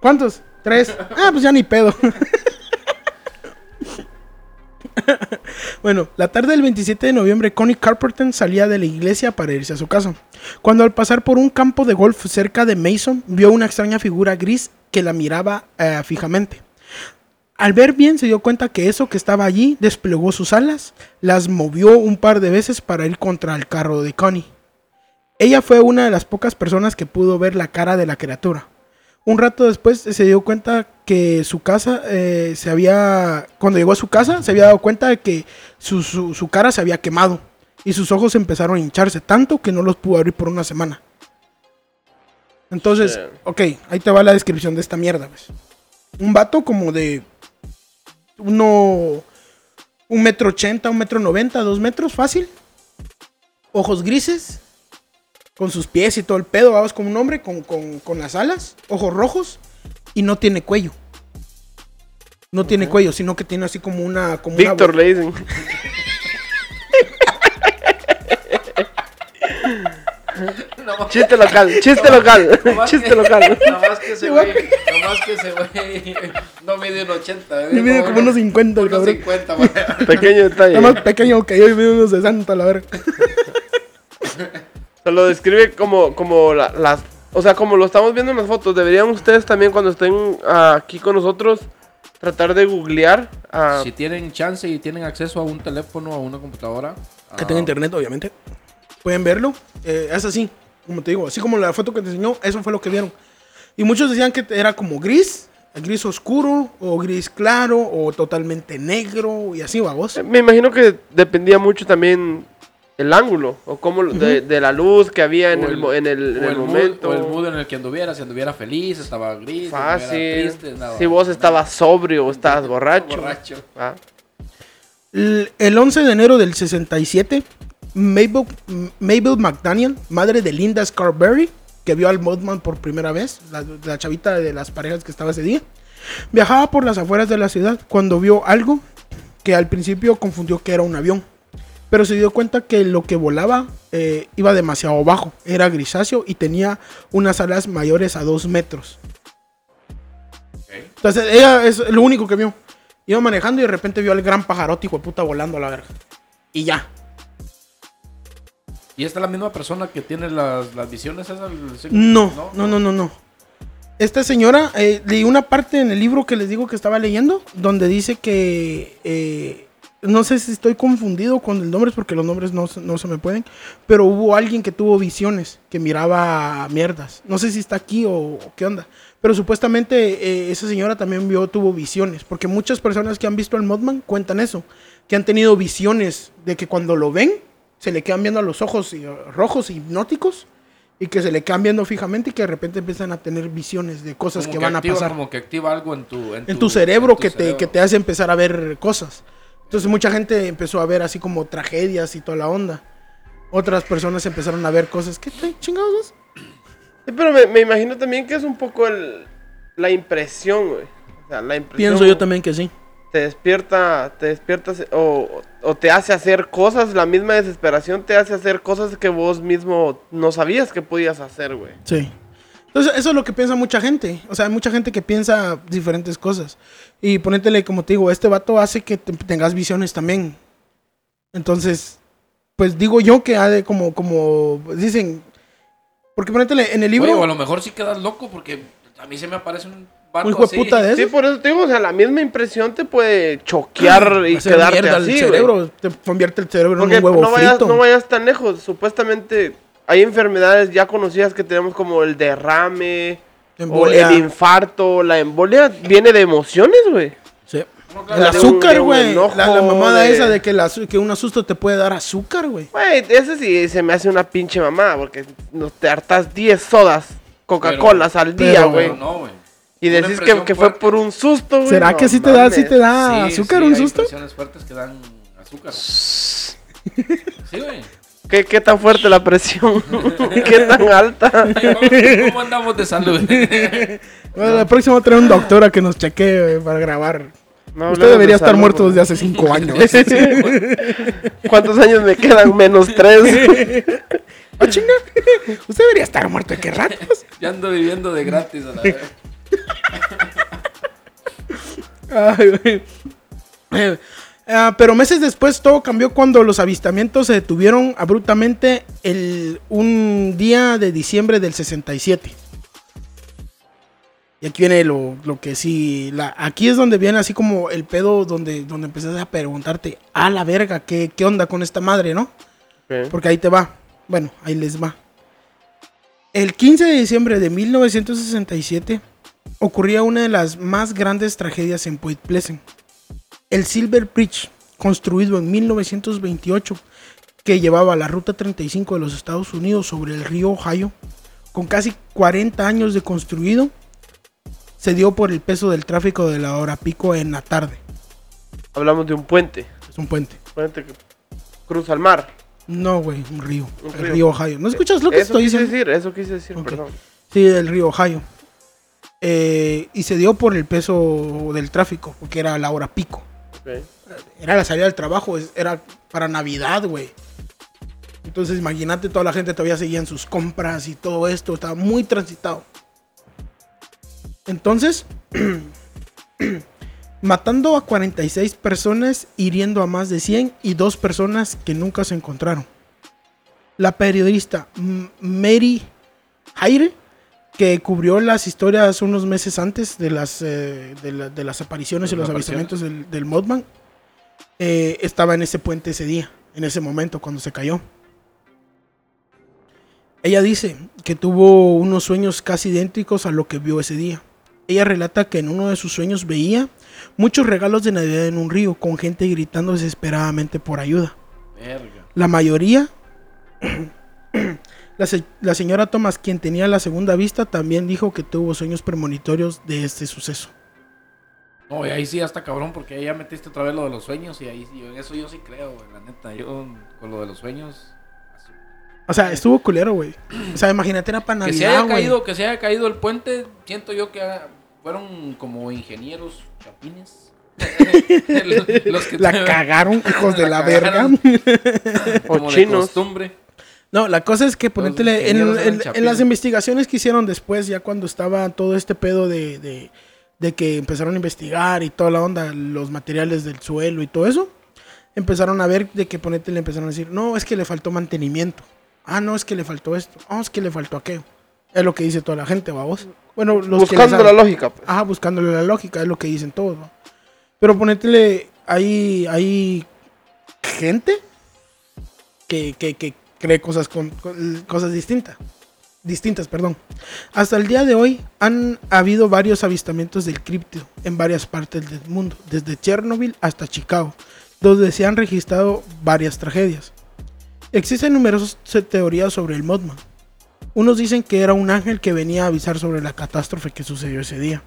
¿cuántos? Tres. Ah, pues ya ni pedo. bueno, la tarde del 27 de noviembre, Connie Carpenter salía de la iglesia para irse a su casa. Cuando al pasar por un campo de golf cerca de Mason, vio una extraña figura gris que la miraba eh, fijamente. Al ver bien se dio cuenta que eso que estaba allí desplegó sus alas, las movió un par de veces para ir contra el carro de Connie. Ella fue una de las pocas personas que pudo ver la cara de la criatura. Un rato después se dio cuenta que su casa eh, se había... Cuando llegó a su casa se había dado cuenta de que su, su- su cara se había quemado y sus ojos empezaron a hincharse tanto que no los pudo abrir por una semana. Entonces, ok, ahí te va la descripción de esta mierda. pues. Un vato como de uno... Un metro ochenta, un metro noventa, dos metros, fácil. Ojos grises, con sus pies y todo el pedo, vamos como un hombre con, con- con las alas, ojos rojos y no tiene cuello. No tiene cuello, sino que tiene así como una... Como una Víctor le dicen. No Chiste local, chiste local, chiste local. No más que ese güey, no más que ese güey no mide un 80. Le mide como unos 50 el cabrón. 50, güey. Pequeño detalle. Está más pequeño que yo y mide unos 60, la verga. Se lo describe como, como la- las... O sea, como lo estamos viendo en las fotos, deberían ustedes también cuando estén ah, aquí con nosotros tratar de googlear. ah, Si tienen chance y tienen acceso a un teléfono o a una computadora. Que ah, tenga internet, obviamente. Pueden verlo. Eh, es así, como te digo. Así como la foto que te enseñó, eso fue lo que vieron. Y muchos decían que era como gris, gris oscuro, o gris claro, o totalmente negro, y así, vamos. Me imagino que dependía mucho también el ángulo o cómo de, de la luz que había en o el, en el, en o el mood- momento. o el mood en el que anduviera, si anduviera feliz, estaba gris, anduviera Fácil. triste, andaba- si vos estabas sobrio o estabas borracho. borracho. Ah, El, el 11 de enero del 67, Mabel, Mabel McDaniel, madre de Linda Scarberry, que vio al Mothman por primera vez, la, la chavita de las parejas que estaba ese día, viajaba por las afueras de la ciudad cuando vio algo que al principio confundió que era un avión. Pero se dio cuenta que lo que volaba eh, iba demasiado bajo, era grisáceo y tenía unas alas mayores a dos metros. Entonces, ella es lo único que vio. Iba manejando y de repente vio al gran pajarote, hijo de puta, volando a la verga. Y ya. ¿Y esta es la misma persona que tiene las, las visiones esas? el- No, no, no, no, no. Esta señora, eh, leí una parte en el libro que les digo que estaba leyendo, donde dice que, eh, no sé si estoy confundido con el nombre, porque los nombres no, se- no se me pueden, pero hubo alguien que tuvo visiones, que miraba mierdas. No sé si está aquí o, o qué onda. Pero supuestamente eh, esa señora también vio, tuvo visiones, porque muchas personas que han visto al Mothman cuentan eso, que han tenido visiones de que cuando lo ven, se le quedan viendo a los ojos y, uh, rojos hipnóticos y que se le quedan viendo fijamente y que de repente empiezan a tener visiones de cosas Como que van activa- a pasar Como que activa algo en tu, en tu cerebro, en tu que, te, que te hace empezar a ver cosas. Entonces mucha gente empezó a ver así como tragedias y toda la onda. Otras personas empezaron a ver cosas. ¿Qué te- chingados? es? Sí, pero me, me imagino también que es un poco el, la impresión, güey. O sea, la impresión. Pienso yo también que sí. Te despierta, te despiertas o, o te hace hacer cosas, la misma desesperación te hace hacer cosas que vos mismo no sabías que podías hacer, güey. Sí. Entonces, eso es lo que piensa mucha gente. O sea, hay mucha gente que piensa diferentes cosas. Y ponétele, como te digo, este vato hace que te- tengas visiones también. Entonces, pues digo yo que ha de como, como dicen. Porque ponétele en el libro. Oye, o a lo mejor sí quedas loco porque a mí se me aparece un vato un hijo de de Sí, eso. por eso te digo, o sea, la misma impresión te puede choquear y hacer quedarte mierda así, el güey. cerebro. Te convierte el cerebro Porque en un huevo no vayas, frito. no vayas tan lejos. Supuestamente hay enfermedades ya conocidas que tenemos como el derrame, Embolia. o el infarto. La embolia viene de emociones, güey. Sí. No, El claro, azúcar, güey. La, la mamada de- esa de que, azu- que un asusto te puede dar azúcar, güey. Güey, ese sí se me hace una pinche mamada, porque te hartas 10 sodas, Coca-Colas al día, güey. no, güey. Y decís que, que fue por un susto, güey. ¿Será No que sí te da, sí te da Sí, azúcar sí, un hay susto? impresiones fuertes que dan azúcar. Sí, güey. ¿Qué, ¿Qué tan fuerte la presión? ¿Qué tan alta? ¿Cómo andamos de salud? Bueno, la próxima va a traer un doctor a que nos chequee para grabar. No Usted debería de estar salud, muerto desde hace cinco años. ¿Cuántos años me quedan? Menos tres. ¡Ah, chinga! Usted debería estar muerto de qué ratos. ya ando viviendo de gratis a la vez. Ay, güey. Eh, ah, pero meses después todo cambió cuando los avistamientos se detuvieron abruptamente el, un día de diciembre del 67. Y aquí viene lo, lo que sí. La, aquí es donde viene así como el pedo donde, donde empezás a preguntarte, a la verga, ¿qué, qué onda con esta madre, no? Porque ahí te va. Bueno, ahí les va. El 15 de diciembre de 1967 ocurría una de las más grandes tragedias en Point Pleasant. El Silver Bridge, construido en 1928, que llevaba la Ruta 35 de los Estados Unidos sobre el río Ohio, con casi 40 años de construido, se dio por el peso del tráfico de la hora pico en la tarde. Hablamos de un puente. Es un puente. Puente que cruza el mar. No, güey, un río. Un el río. río Ohio. ¿No escuchas lo que Eso estoy quise diciendo? decir, eso quise decir, perdón. Sí, del río Ohio. Eh, y se dio por el peso del tráfico, porque era la hora pico. Era la salida del trabajo, era para Navidad, güey. Entonces, imagínate, toda la gente todavía seguía en sus compras y todo esto, estaba muy transitado. Entonces, matando a 46 personas, hiriendo a más de 100 y dos personas que nunca se encontraron. La periodista Mary Haire, que cubrió las historias unos meses antes de las, eh, de, la- de las apariciones y los avistamientos del, del Mothman, eh, estaba en ese puente ese día, en ese momento, cuando se cayó. Ella dice que tuvo unos sueños casi idénticos a lo que vio ese día. Ella relata que en uno de sus sueños veía muchos regalos de Navidad en un río, con gente gritando desesperadamente por ayuda. Verga. La mayoría, la, se- la señora Thomas, quien tenía la segunda vista, también dijo que tuvo sueños premonitorios de este suceso. No, y ahí sí hasta cabrón, porque ahí ya metiste otra vez lo de los sueños y ahí sí, en eso yo sí creo, güey, la neta. Yo con lo de los sueños. así. O sea, estuvo culero, güey. O sea, imagínate, era para Que se Navidad, haya güey. caído, que se haya caído el puente, siento yo que ah, fueron como ingenieros chapines. los que La cagaron, hijos de la, verga. cagaron. O como de chinos. costumbre. No, la cosa es que ponétele en, las investigaciones que hicieron después, ya cuando estaba todo este pedo de, de, de que empezaron a investigar y toda la onda, los materiales del suelo y todo eso, empezaron a ver de que ponétele empezaron a decir, no, es que le faltó mantenimiento. Ah, no, es que le faltó esto. Ah, es que le faltó aquello. Es lo que dice toda la gente, vamos. Bueno, los que Buscando la lógica, pues. Ajá, buscándole la lógica, es lo que dicen todos, ¿no? Pero ponétele, hay, hay gente que, que, que cree cosas, con, cosas distintas. Distintas, perdón. Hasta el día de hoy han habido varios avistamientos del cripto en varias partes del mundo, desde Chernobyl hasta Chicago, donde se han registrado varias tragedias. Existen numerosas teorías sobre el Mothman. Unos dicen que era un ángel que venía a avisar sobre la catástrofe que sucedió ese día.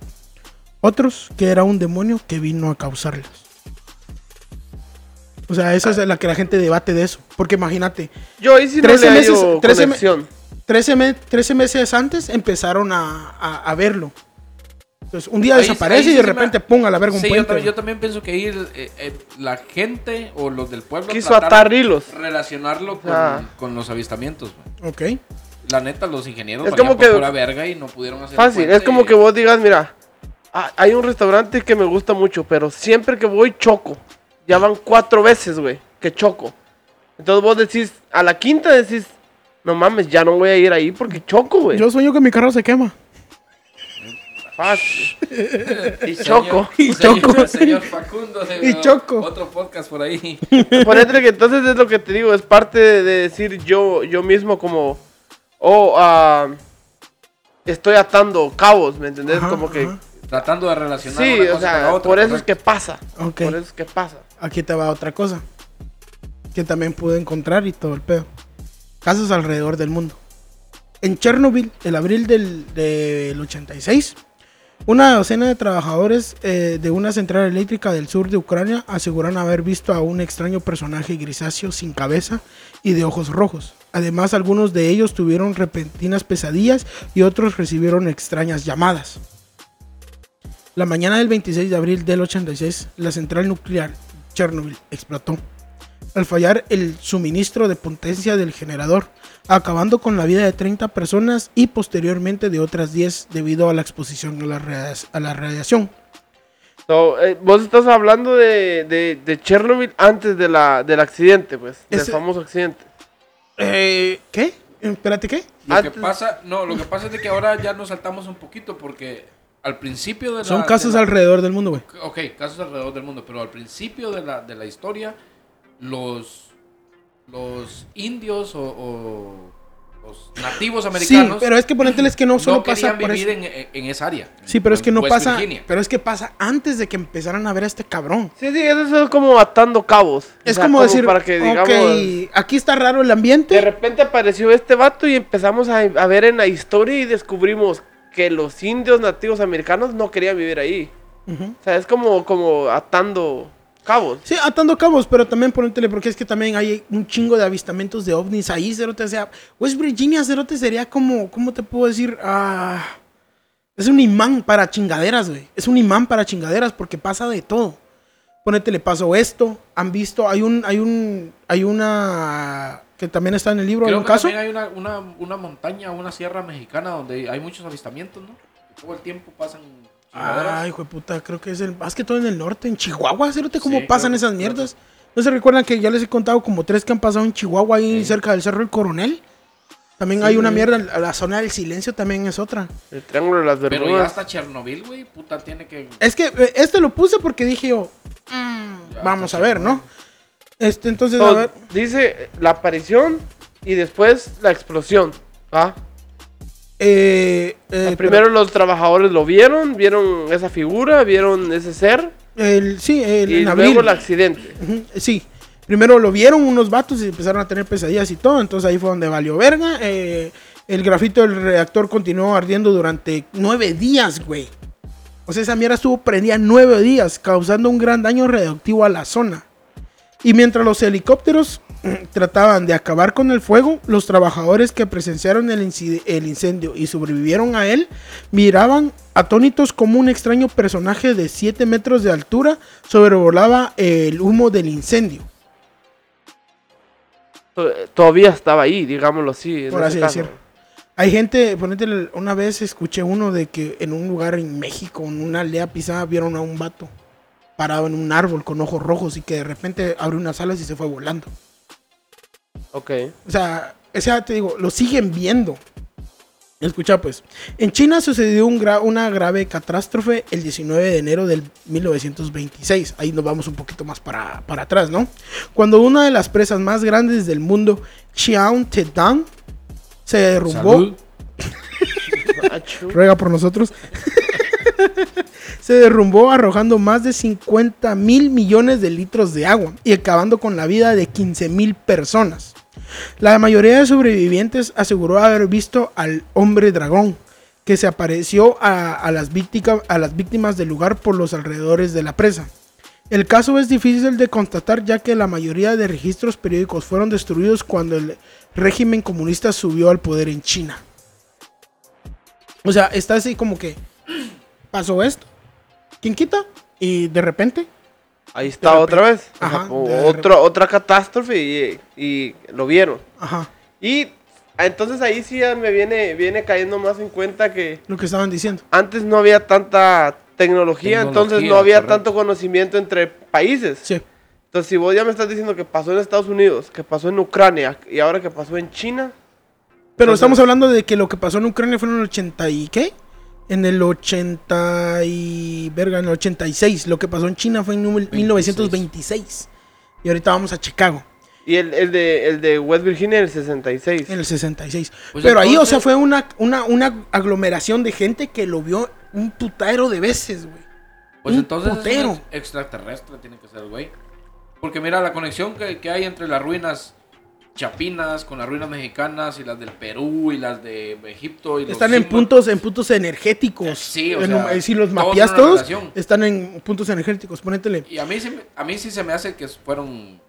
Otros que era un demonio que vino a causarlas. O sea, esa es la que la gente debate de eso. Porque imagínate, Yo ahí sí no 13 le meses- hallo 13 me- conexión. 13, me- 13 meses antes empezaron a, a- a verlo. Entonces, un día Ahí- desaparece ahí sí y de me- repente, pum, a la verga un Sí, yo puente. también, yo también pienso que ahí eh, eh, la gente o los del pueblo Quiso atar hilos. relacionarlo con, Ah. con los avistamientos. güey. Ok. La neta, los ingenieros Es como que- pura verga y no pudieron hacer Fácil, es como y- que vos digas, mira, ah, hay un restaurante que me gusta mucho, pero siempre que voy choco. Ya van cuatro veces, güey, que choco. Entonces vos decís, a la quinta decís, no mames, ya no voy a ir ahí porque choco, güey. Yo sueño que mi carro se quema. Fácil. Y Señor- choco. Y choco. Señor Facundo. de- Y choco. Otro podcast por ahí. Ponete que entonces es lo que te digo, es parte de, de decir yo, yo mismo como, oh, ah, estoy atando cabos, ¿me entendés? Ajá, como que, ajá. Tratando de relacionar sí, una o cosa con la sea, otra, por eso es que pasa. Por eso es que pasa. Aquí te va otra cosa. Que también pude encontrar y todo el pedo. Casos alrededor del mundo. En Chernobyl, el abril del, del 86, Una docena de trabajadores eh, de una central eléctrica del sur de Ucrania aseguran haber visto a un extraño personaje grisáceo sin cabeza y de ojos rojos. Además, algunos de ellos tuvieron repentinas pesadillas y otros recibieron extrañas llamadas. La mañana del 26 de abril del 86, la central nuclear Chernobyl explotó al fallar el suministro de potencia del generador, acabando con la vida de 30 personas y posteriormente de otras 10 debido a la exposición a la, a la radiación. So, eh, vos estás hablando de, de, de Chernobyl antes de la, del accidente, pues. Del Ese- famoso accidente. Eh, ¿Qué? Espérate, ¿qué? Lo que pasa, no, lo que pasa es de que ahora ya nos saltamos un poquito porque al principio de la... Son de casos la- alrededor del mundo, güey. Ok, casos alrededor del mundo, pero al principio de la, de la historia, los, los indios o, o los nativos Sí, americanos pero es que ponételes que no solo no pasa por vivir eso. en, en esa área. Sí, pero es que no West pasa. Virginia. Pero es que pasa antes de que empezaran a ver a este cabrón. Sí, sí, eso es como atando cabos. O Es sea, como, decir, Para que, digamos, ok, aquí está raro el de ambiente. repente apareció este vato y empezamos a, a ver en la historia y descubrimos que los indios nativos americanos no querían vivir ahí. O sea, es como, como atando cabos. Sí, atando cabos, pero también ponétele, porque es que también hay un chingo de avistamientos de ovnis ahí, Cerote. O sea, West Virginia, Cerote, sería como, ¿cómo te puedo decir? Ah, es un imán para chingaderas, güey. Es un imán para chingaderas porque pasa de todo. Ponete, le pasó esto. Han visto, hay un, hay un, hay una que también está en el libro, hay Creo un que caso. también hay una, una, una montaña, una sierra mexicana donde hay muchos avistamientos, ¿no? Todo el tiempo pasan. Ay, hijo de puta, creo que es el, más que todo en el norte, en Chihuahua, Cerote, cómo Sí, pasan creo esas mierdas. ¿No se recuerdan que ya les he contado como tres que han pasado en Chihuahua ahí cerca del Cerro del Coronel? También hay una mierda, la la zona del silencio también es otra. El triángulo de las Pero ya Bermudas. hasta Chernobyl, güey, puta, tiene que... Es que eh, este lo puse porque dije yo, mm, vamos a ver, ¿no? Este, entonces, So, a ver, Dice la aparición y después la explosión. ¿va? eh, eh, Primero los trabajadores lo vieron, vieron esa figura, vieron ese ser el, sí, el, y en luego abril. el accidente. Sí. Primero lo vieron unos vatos y empezaron a tener pesadillas y todo. Entonces ahí fue donde valió verga. Eh, el grafito del reactor continuó ardiendo durante nueve días, güey. O sea, esa mierda estuvo prendida nueve días, causando un gran daño radioactivo a la zona. Y mientras los helicópteros trataban de acabar con el fuego, los trabajadores que presenciaron el, incendio y sobrevivieron a él miraban atónitos como un extraño personaje de 7 metros de altura sobrevolaba el humo del incendio, To- Todavía estaba ahí, digámoslo así. por así caso. decir. Hay gente, ponete, una vez escuché uno de que en un lugar en México, en una aldea pisada, vieron a un vato parado en un árbol con ojos rojos y que de repente abrió unas alas y se fue volando. Ok. O sea, o sea, te digo, lo siguen viendo. Escucha pues, en China sucedió un gra- una grave catástrofe el 19 de enero del 1926. Ahí nos vamos un poquito más para, para atrás, ¿no? Cuando una de las presas más grandes del mundo, Chiang Tedang, se derrumbó. Ruega por nosotros. Se derrumbó arrojando más de 50 mil millones de litros de agua y acabando con la vida de 15 mil personas. La mayoría de sobrevivientes aseguró haber visto al hombre dragón que se apareció a, las a las víctimas del lugar por los alrededores de la presa. El caso es difícil de constatar ya que la mayoría de registros periódicos fueron destruidos cuando el régimen comunista subió al poder en China. O sea, está así como que pasó esto. ¿Quién quita? Y de repente, Ahí está otra vez. Ajá, o- otra, otra catástrofe y, y lo vieron. ajá, Y ah, entonces ahí sí ya me viene, viene cayendo más en cuenta que lo que estaban diciendo. antes no había tanta tecnología, entonces no había correcto. tanto conocimiento entre países. Sí. Entonces si vos ya me estás diciendo que pasó en Estados Unidos, que pasó en Ucrania y ahora que pasó en China, Pero Entonces- estamos hablando de que lo que pasó en Ucrania fue en el 80 y qué? En el 80 y verga, en el 86. Lo que pasó en China fue en nue- 1926. Y ahorita vamos a Chicago y el, el de, el de West Virginia en el 66. en el 66. Pues Pero ahí, o sea, fue una, una, una aglomeración de gente que lo vio un putero de veces, güey. Pues Un entonces es putero. un ex- extraterrestre tiene que ser, güey. Porque mira la conexión que, que hay entre las ruinas chapinas con las ruinas mexicanas y las del Perú y las de Egipto. Y los Están en símbolos. puntos, en puntos energéticos. Sí, o En- sea, si los mapeas todos, están en puntos energéticos. Ponétele. Y a mí, a mí sí se me hace que fueron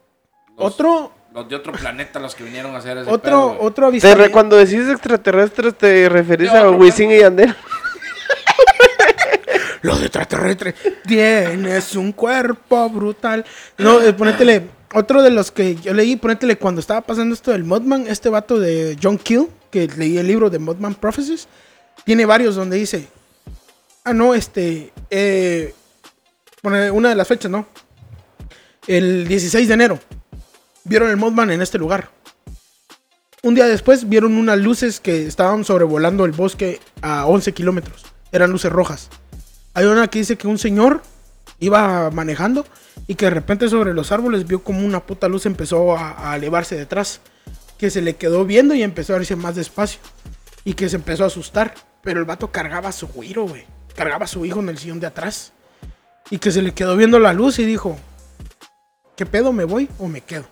los, Otro, los de otro planeta los que vinieron a hacer ese otro, pedo, otro avistamiento. cuando decís extraterrestres, te referís a Wisin y Yandel. Los extraterrestres. Tienes un cuerpo brutal. No, eh, ponétele. Otro de los que yo leí, ponétele cuando estaba pasando esto del Modman, este vato de John Kill, que leí el libro de Modman Prophecies, tiene varios donde dice, ah, no, este, eh, una de las fechas, ¿no? El 16 de enero, vieron el Modman en este lugar. Un día después vieron unas luces que estaban sobrevolando el bosque a 11 kilómetros. Eran luces rojas. Hay una que dice que un señor iba manejando y que de repente sobre los árboles vio como una puta luz empezó a, elevarse detrás. Que se le quedó viendo y empezó a irse más despacio. Y que se empezó a asustar. Pero el vato cargaba a su güiro, güey. Cargaba a su hijo en el sillón de atrás. Y que se le quedó viendo la luz y dijo, ¿qué pedo me voy o me quedo?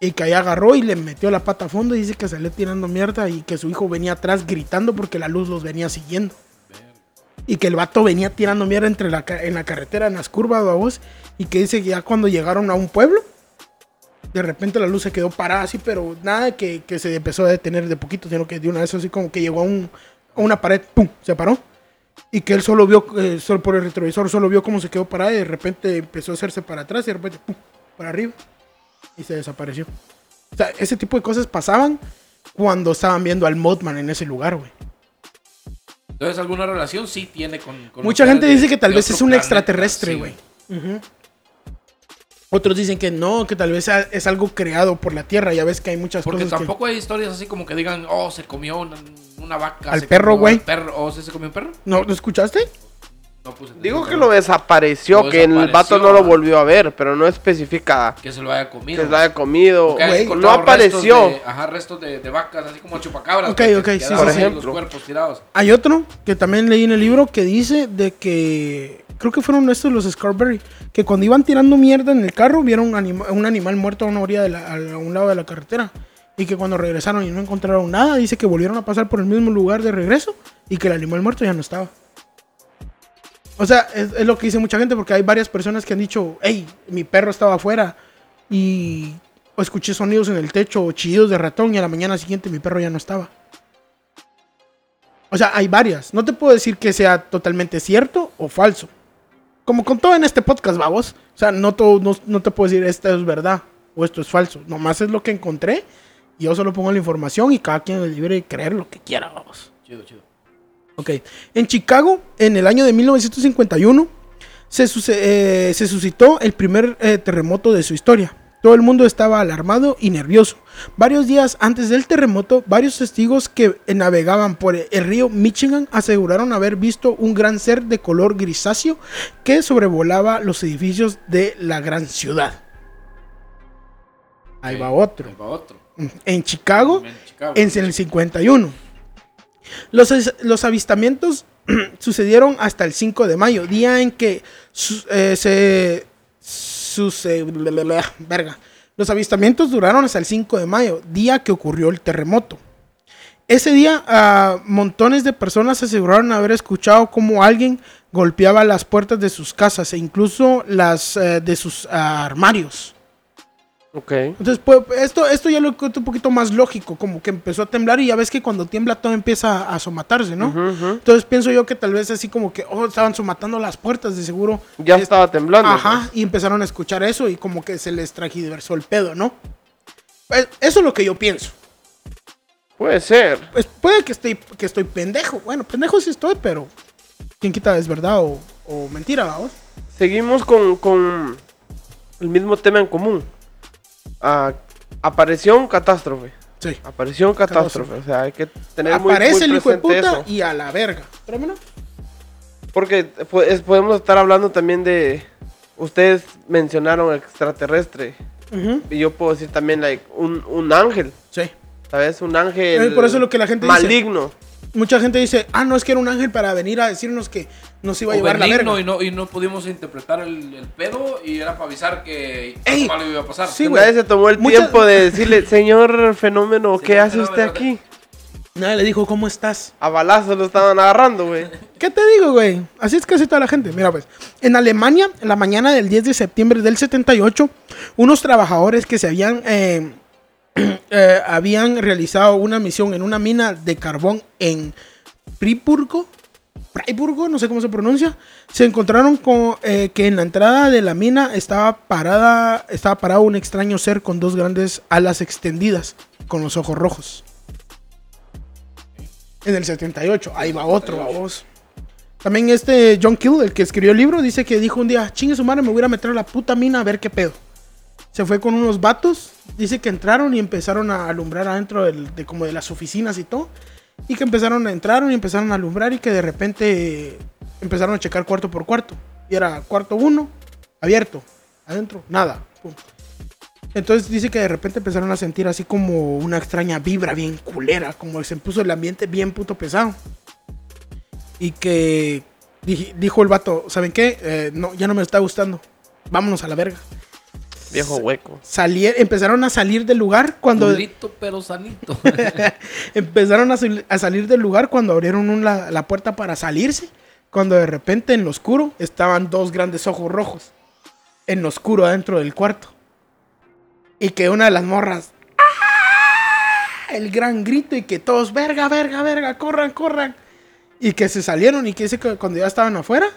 Y que ahí agarró y le metió la pata a fondo y dice que salió tirando mierda y que su hijo venía atrás gritando porque la luz los venía siguiendo. Y que el vato venía tirando mierda entre la, en la carretera, en las curvas, vos. Y que dice que ya cuando llegaron a un pueblo, de repente la luz se quedó parada así, pero nada que, que se empezó a detener de poquito, sino que de una vez así como que llegó a, un- a una pared, ¡pum! Se paró. Y que él solo vio, eh, solo por el retrovisor, solo vio cómo se quedó parada y de repente empezó a hacerse para atrás y de repente, ¡pum! Para arriba. Y se desapareció. O sea, ese tipo de cosas pasaban cuando estaban viendo al Mothman en ese lugar, güey. Entonces, alguna relación sí tiene con. con Mucha gente de- dice que tal vez es un planeta, extraterrestre, sí. güey. Ujú. Otros dicen que no, que tal vez es algo creado por la Tierra. Ya ves que hay muchas Porque cosas que- tampoco hay historias así como que digan, oh, se comió una, una vaca. Al se perro, güey. ¿O ¿sí se comió un perro? ¿No lo escuchaste? No puse atención, Digo que pero lo desapareció, Lo que el vato no lo volvió a ver, pero no especifica Que se lo haya comido. que lo haya comido. No encontrado restos apareció. de- ajá, restos de, de vacas, así como chupacabras. Ok, ok, sí, sí. Los cuerpos tirados. Hay otro que también leí en el libro que dice de que creo que fueron estos los Scarberry que cuando iban tirando mierda en el carro vieron un, anima- un animal muerto a una orilla de la- a un lado de la carretera y que cuando regresaron y no encontraron nada dice que volvieron a pasar por el mismo lugar de regreso y que el animal muerto ya no estaba. O sea, es, es lo que dice mucha gente porque hay varias personas que han dicho, hey, mi perro estaba afuera y escuché sonidos en el techo o chillidos de ratón y a la mañana siguiente mi perro ya no estaba. O sea, hay varias. No te puedo decir que sea totalmente cierto o falso. Como con todo en este podcast, vamos. O sea, no, todo, no, no te puedo decir esto es verdad o esto es falso. Nomás es lo que encontré. Y yo solo pongo la información y cada quien es libre de creer lo que quiera, vamos. Chido, chido. Ok. En Chicago, en el año de 1951, se, eh, se suscitó el primer eh, terremoto de su historia. Todo el mundo estaba alarmado y nervioso. Varios días antes del terremoto, varios testigos que navegaban por el río Michigan aseguraron haber visto un gran ser de color grisáceo que sobrevolaba los edificios de la gran ciudad. Ahí va otro. Ahí va otro. En Chicago, En Chicago. en el 51. Los, los avistamientos sucedieron hasta el 5 de mayo, día en que su- eh, se... bla, verga. Los avistamientos duraron hasta el 5 de mayo, día que ocurrió el terremoto. Ese día, ah, montones de personas aseguraron haber escuchado cómo alguien golpeaba las puertas de sus casas e incluso las eh, de sus ah, armarios. Ok. Entonces, pues, esto, esto ya lo encuentro un poquito más lógico, como que empezó a temblar y ya ves que cuando tiembla todo empieza a somatarse, ¿no? Entonces pienso yo que tal vez así como que, oh, estaban somatando las puertas, de seguro. Ya Es- estaba temblando. Ajá, pues. y empezaron a escuchar eso y como que se les tragiversó el pedo, ¿no? Pues, eso es lo que yo pienso. Puede ser. Pues puede que estoy, que estoy pendejo. Bueno, pendejo sí estoy, pero ¿quién quita es verdad o, o mentira, vamos? Seguimos con, con el mismo tema en común. Ah, aparición, catástrofe. Sí. Aparición, catástrofe. O sea, hay que tener muy, Aparece muy el hijo de puta eso. y a la verga. Tráemelo. Porque pues, podemos estar hablando también de... Ustedes mencionaron extraterrestre. Y yo puedo decir también like, un, un ángel. Sí. ¿Sabes? Un ángel... Por eso es lo que la gente dice. Mucha gente dice, ah, no, es que era un ángel para venir a decirnos que nos iba a O llevar la verga. y no, y no pudimos interpretar el, el pedo y era para avisar que Ey. algo malo iba a pasar. Sí, güey. Nadie se tomó el Muchas- tiempo de decirle, señor fenómeno, ¿qué Señor hace usted aquí? Nadie le dijo, ¿cómo estás? A balazos lo estaban agarrando, güey. ¿Qué te digo, güey? Así es casi toda la gente. Mira, pues, en Alemania, en la mañana del 10 de septiembre del 78, unos trabajadores que se habían, eh, eh, habían realizado una misión en una mina de carbón en Friburgo, Freiburgo, no sé cómo se pronuncia, se encontraron con eh, que en la entrada de la mina estaba parada, estaba parado un extraño ser con dos grandes alas extendidas, con los ojos rojos. En el 78, ahí va otro, vamos. También este John Kill, el que escribió el libro, dice que dijo un día, chingue su madre, me voy a a meter a la puta mina a ver qué pedo. Se fue con unos vatos, dice que entraron y empezaron a alumbrar adentro de como de las oficinas y todo. Y que empezaron a entrar y empezaron a alumbrar y que de repente empezaron a checar cuarto por cuarto. Y era cuarto uno, abierto, adentro, nada. Entonces dice que de repente empezaron a sentir así como una extraña vibra bien culera, como se puso el ambiente bien puto pesado. Y que dij- dijo el vato, ¿saben qué? Eh, no, ya no me está gustando. Vámonos a la verga. Viejo hueco. Salir, empezaron a salir del lugar cuando Culito pero sanito. empezaron a, sal- a salir del lugar cuando abrieron un- la, la puerta para salirse. Cuando de repente en lo oscuro estaban dos grandes ojos rojos. En lo oscuro adentro del cuarto. Y que una de las morras. ¡ah! El gran grito y que todos, verga, verga, verga, corran, corran. Y que se salieron y que dice que cuando ya estaban afuera,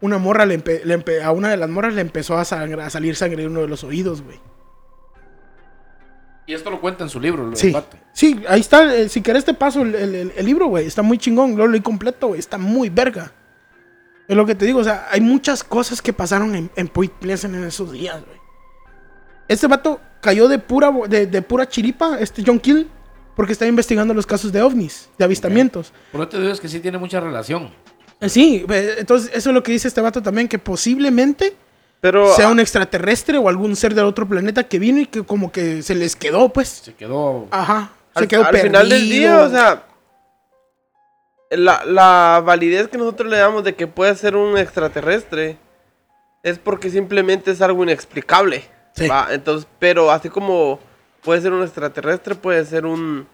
una morra le empe- le empe- a una de las morras le empezó a, salir sangre de uno de los oídos, güey. y esto lo cuenta en su libro, el Sí, vato. sí, ahí está. eh, si querés te paso el, el- el- el libro, güey. Está muy chingón. Lo leí completo, güey. Está muy verga. Es lo que te digo. O sea, hay muchas cosas que pasaron en, en Point Pleasant en esos días, güey. Este vato cayó de pura, de, de pura chiripa, este John Kill, porque está investigando los casos de ovnis, de avistamientos. Por eso te digo es que sí tiene mucha relación. Eh, Sí, eh, entonces eso es lo que dice este vato también, que posiblemente Pero sea un extraterrestre o algún ser del otro planeta que vino y que como que se les quedó, pues. Se quedó. Ajá. Se quedó al final del día, o sea, la, la validez que nosotros le damos de que puede ser un extraterrestre es porque simplemente es algo inexplicable. Sí. ¿va? Entonces, pero así como puede ser un extraterrestre, puede ser un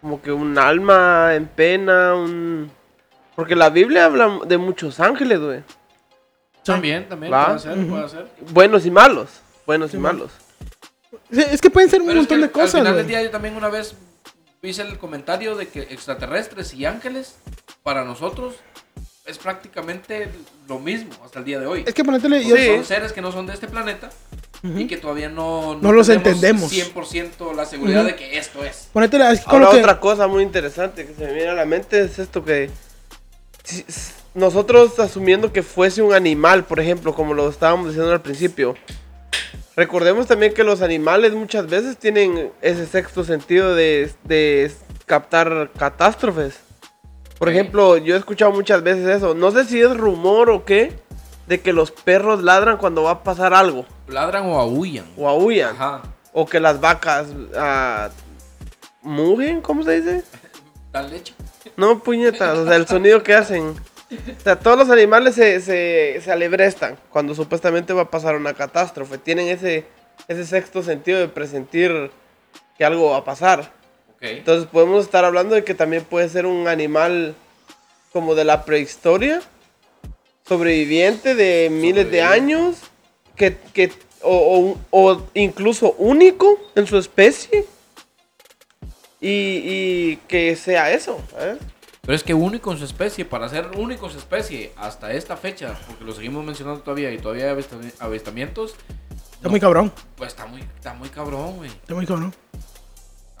como que un alma en pena, un porque la Biblia habla de muchos ángeles, güey. También, también. Va. Puede ser, puede ser. Buenos y malos, buenos y malos. Es que pueden ser un Pero es montón que de cosas, Al final güey. del día yo también una vez hice el comentario de que extraterrestres y ángeles para nosotros es prácticamente lo mismo hasta el día de hoy. Es que ponértele, yo- Sí. Son seres que no son de este planeta y que todavía no, No los tenemos entendemos. 100% la seguridad de que esto es. ponértele así con Ahora lo que... otra cosa muy interesante que se me viene a la mente es esto que nosotros asumiendo que fuese un animal, por ejemplo, como lo estábamos diciendo al principio, recordemos también que los animales muchas veces tienen ese sexto sentido de, de captar catástrofes. Por ejemplo, yo he escuchado muchas veces eso, no sé si es rumor o qué, de que los perros ladran cuando va a pasar algo, Ladran o aullan. o aullan, Ajá. o que las vacas ah, mugen, ¿cómo se dice? Dan leche. No, puñetas, o sea, el sonido que hacen. O sea, todos los animales se, se, se alebrestan cuando supuestamente va a pasar una catástrofe. Tienen ese, ese sexto sentido de presentir que algo va a pasar. Ok. Entonces podemos estar hablando de que también puede ser un animal como de la prehistoria, sobreviviente de miles de años, que, que, o, o- o incluso único en su especie. Y, y que sea eso, ¿sabes? Pero es que único en su especie, para ser único en su especie hasta esta fecha, porque lo seguimos mencionando todavía y todavía hay avistami- avistamientos, Está muy cabrón. pues está muy, está muy cabrón, güey. Está muy cabrón.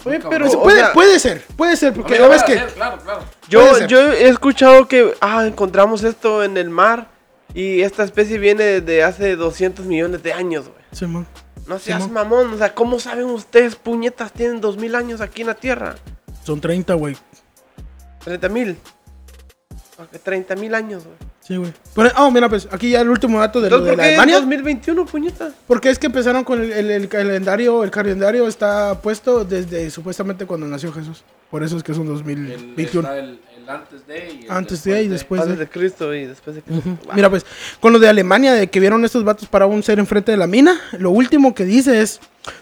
Oye, cabrón. pero- o puede, sea- puede ser, puede ser, porque ves puede que... ser, Claro, claro. Puede Yo, yo he escuchado que ah, encontramos esto en el mar y esta especie viene desde hace 200 millones de años, güey. Simón. No seas Simón. mamón, o sea, ¿cómo saben ustedes, puñetas, tienen 2000 años aquí en la Tierra? Son 30, güey. 30 mil. 30 mil años, güey. Sí, güey. Pero- Oh, mira, pues aquí ya el último dato de, lo Entonces, de ¿por la qué en Alemania. 2021, puñeta? Porque es que empezaron con el, el- el calendario, el calendario está puesto desde supuestamente cuando nació Jesús. Por eso es que son El, 2021. está el, el antes de y el Antes de y después Antes de. de Cristo y después de Cristo. Mira, pues, con lo de Alemania, de que vieron estos vatos para un ser enfrente de la mina, lo último que dice es,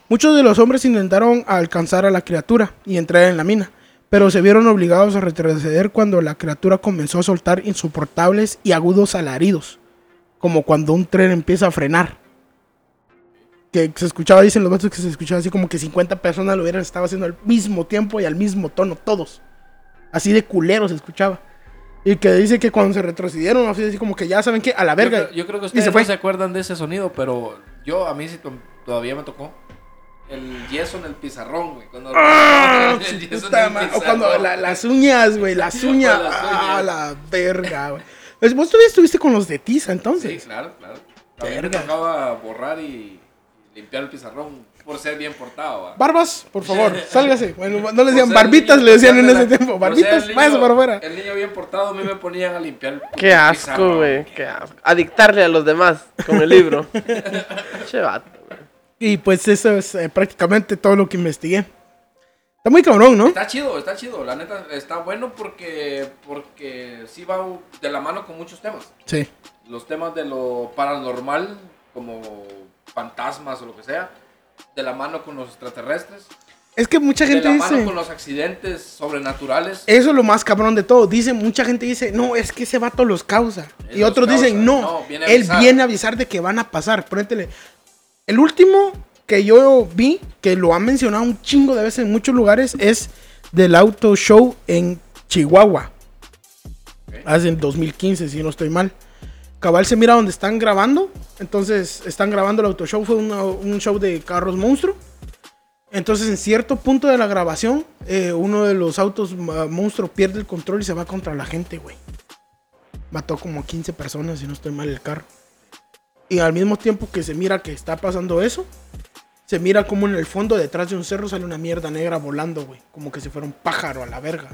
muchos de los hombres intentaron alcanzar a la criatura y entrar en la mina, pero se vieron obligados a retroceder cuando la criatura comenzó a soltar insoportables y agudos alaridos, como cuando un tren empieza a frenar. Que se escuchaba, dicen los vatos que se escuchaba así como que 50 personas lo hubieran estado haciendo al mismo tiempo y al mismo tono, todos. Así de culero se escuchaba. Y que dice que cuando se retrocedieron, así, así como que ya saben que a la Yo verga. creo, yo creo que ustedes se no se acuerdan de ese sonido, pero yo a mí sí to- todavía me tocó. El yeso en el pizarrón, güey. Cuando ¡Ah! el su yeso en puta el madre! O cuando la- las uñas, güey, las uñas. Las ¡Ah, la verga, güey! Pues vos todavía estuviste con los de tiza, Sí, entonces. claro, claro. A mí me Verga. tocaba borrar y limpiar el pizarrón por ser bien portado. ¿va? Barbas, por favor, sálgase. Bueno, no les Por decían barbitas, niño- le decían en ese la- tiempo. Barbitas, váyase niño- para afuera. El niño bien portado, a mí me ponían a limpiar el Qué asco, güey. Qué asco. A dictarle a los demás con el libro. che vato, güey. Y pues eso es eh, prácticamente todo lo que investigué. Está muy cabrón, ¿no? Está chido, está chido. La neta, está bueno porque, porque sí va de la mano con muchos temas. Sí. Los temas de lo paranormal, como fantasmas o lo que sea, de la mano con los extraterrestres, Es que mucha de gente la mano dice. con los accidentes sobrenaturales. Eso es lo más cabrón de todo. Dice, mucha gente dice, no, es que ese vato los causa. Él y otros causa. dicen, no, No, viene a él viene a avisar de que van a pasar. Préntele. El último que yo vi, que lo han mencionado un chingo de veces en muchos lugares, es del auto show en Chihuahua. Ok. Hace en 2015, si no estoy mal. Cabal se mira donde están grabando. Entonces están grabando el auto show. Fue un show de carros monstruo. Entonces, en cierto punto de la grabación, eh, uno de los autos ma- monstruo pierde el control y se va contra la gente, güey. Mató como 15 personas, si no estoy mal, el carro. Y al mismo tiempo que se mira que está pasando eso, se mira como en el fondo, detrás de un cerro, sale una mierda negra volando, güey. Como que si fuera un pájaro a la verga.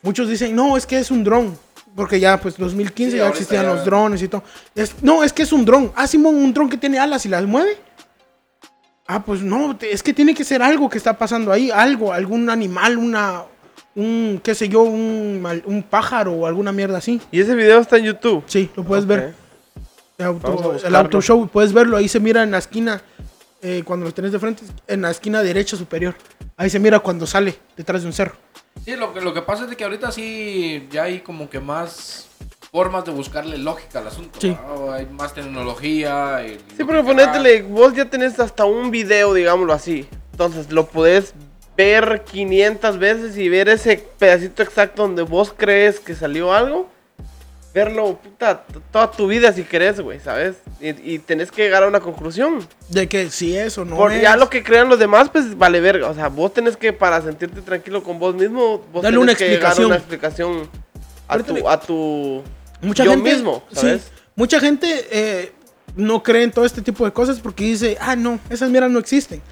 Muchos dicen, no, es que es un dron. Porque ya, pues, 2015 Sí, ya existían ya- los drones y todo. Es- no, es que es un dron. Ah, Simón, un dron que tiene alas y las mueve. Ah, pues no, es que tiene que ser algo que está pasando ahí, algo, algún animal, una, un, qué sé yo, un, pájaro o alguna mierda así. Y ese video está en YouTube. Sí, lo puedes ver. El auto, el auto show, puedes verlo, ahí se mira en la esquina, eh, cuando lo tenés de frente, en la esquina derecha superior. Ahí se mira cuando sale detrás de un cerro. Sí, lo que, lo que pasa es de que ahorita sí ya hay como que más formas de buscarle lógica al asunto. Sí. Hay más tecnología. y Sí, pero ponétele, vos ya tenés hasta un video, digámoslo así. Entonces lo podés ver 500 veces y ver ese pedacito exacto donde vos crees que salió algo. Verlo, puta, toda tu vida si querés, güey, ¿sabes? Y, y tenés que llegar a una conclusión. De que si es o no Por es. ya lo que crean los demás, pues vale verga. O sea, vos tenés que, para sentirte tranquilo con vos mismo, vos Dale tenés una que llegar a explicación. una explicación a tu, a tu Mucha yo gente, mismo, sí, ¿sabes? mucha gente eh, no cree en todo este tipo de cosas porque dice, ah, no, esas mierdas no existen.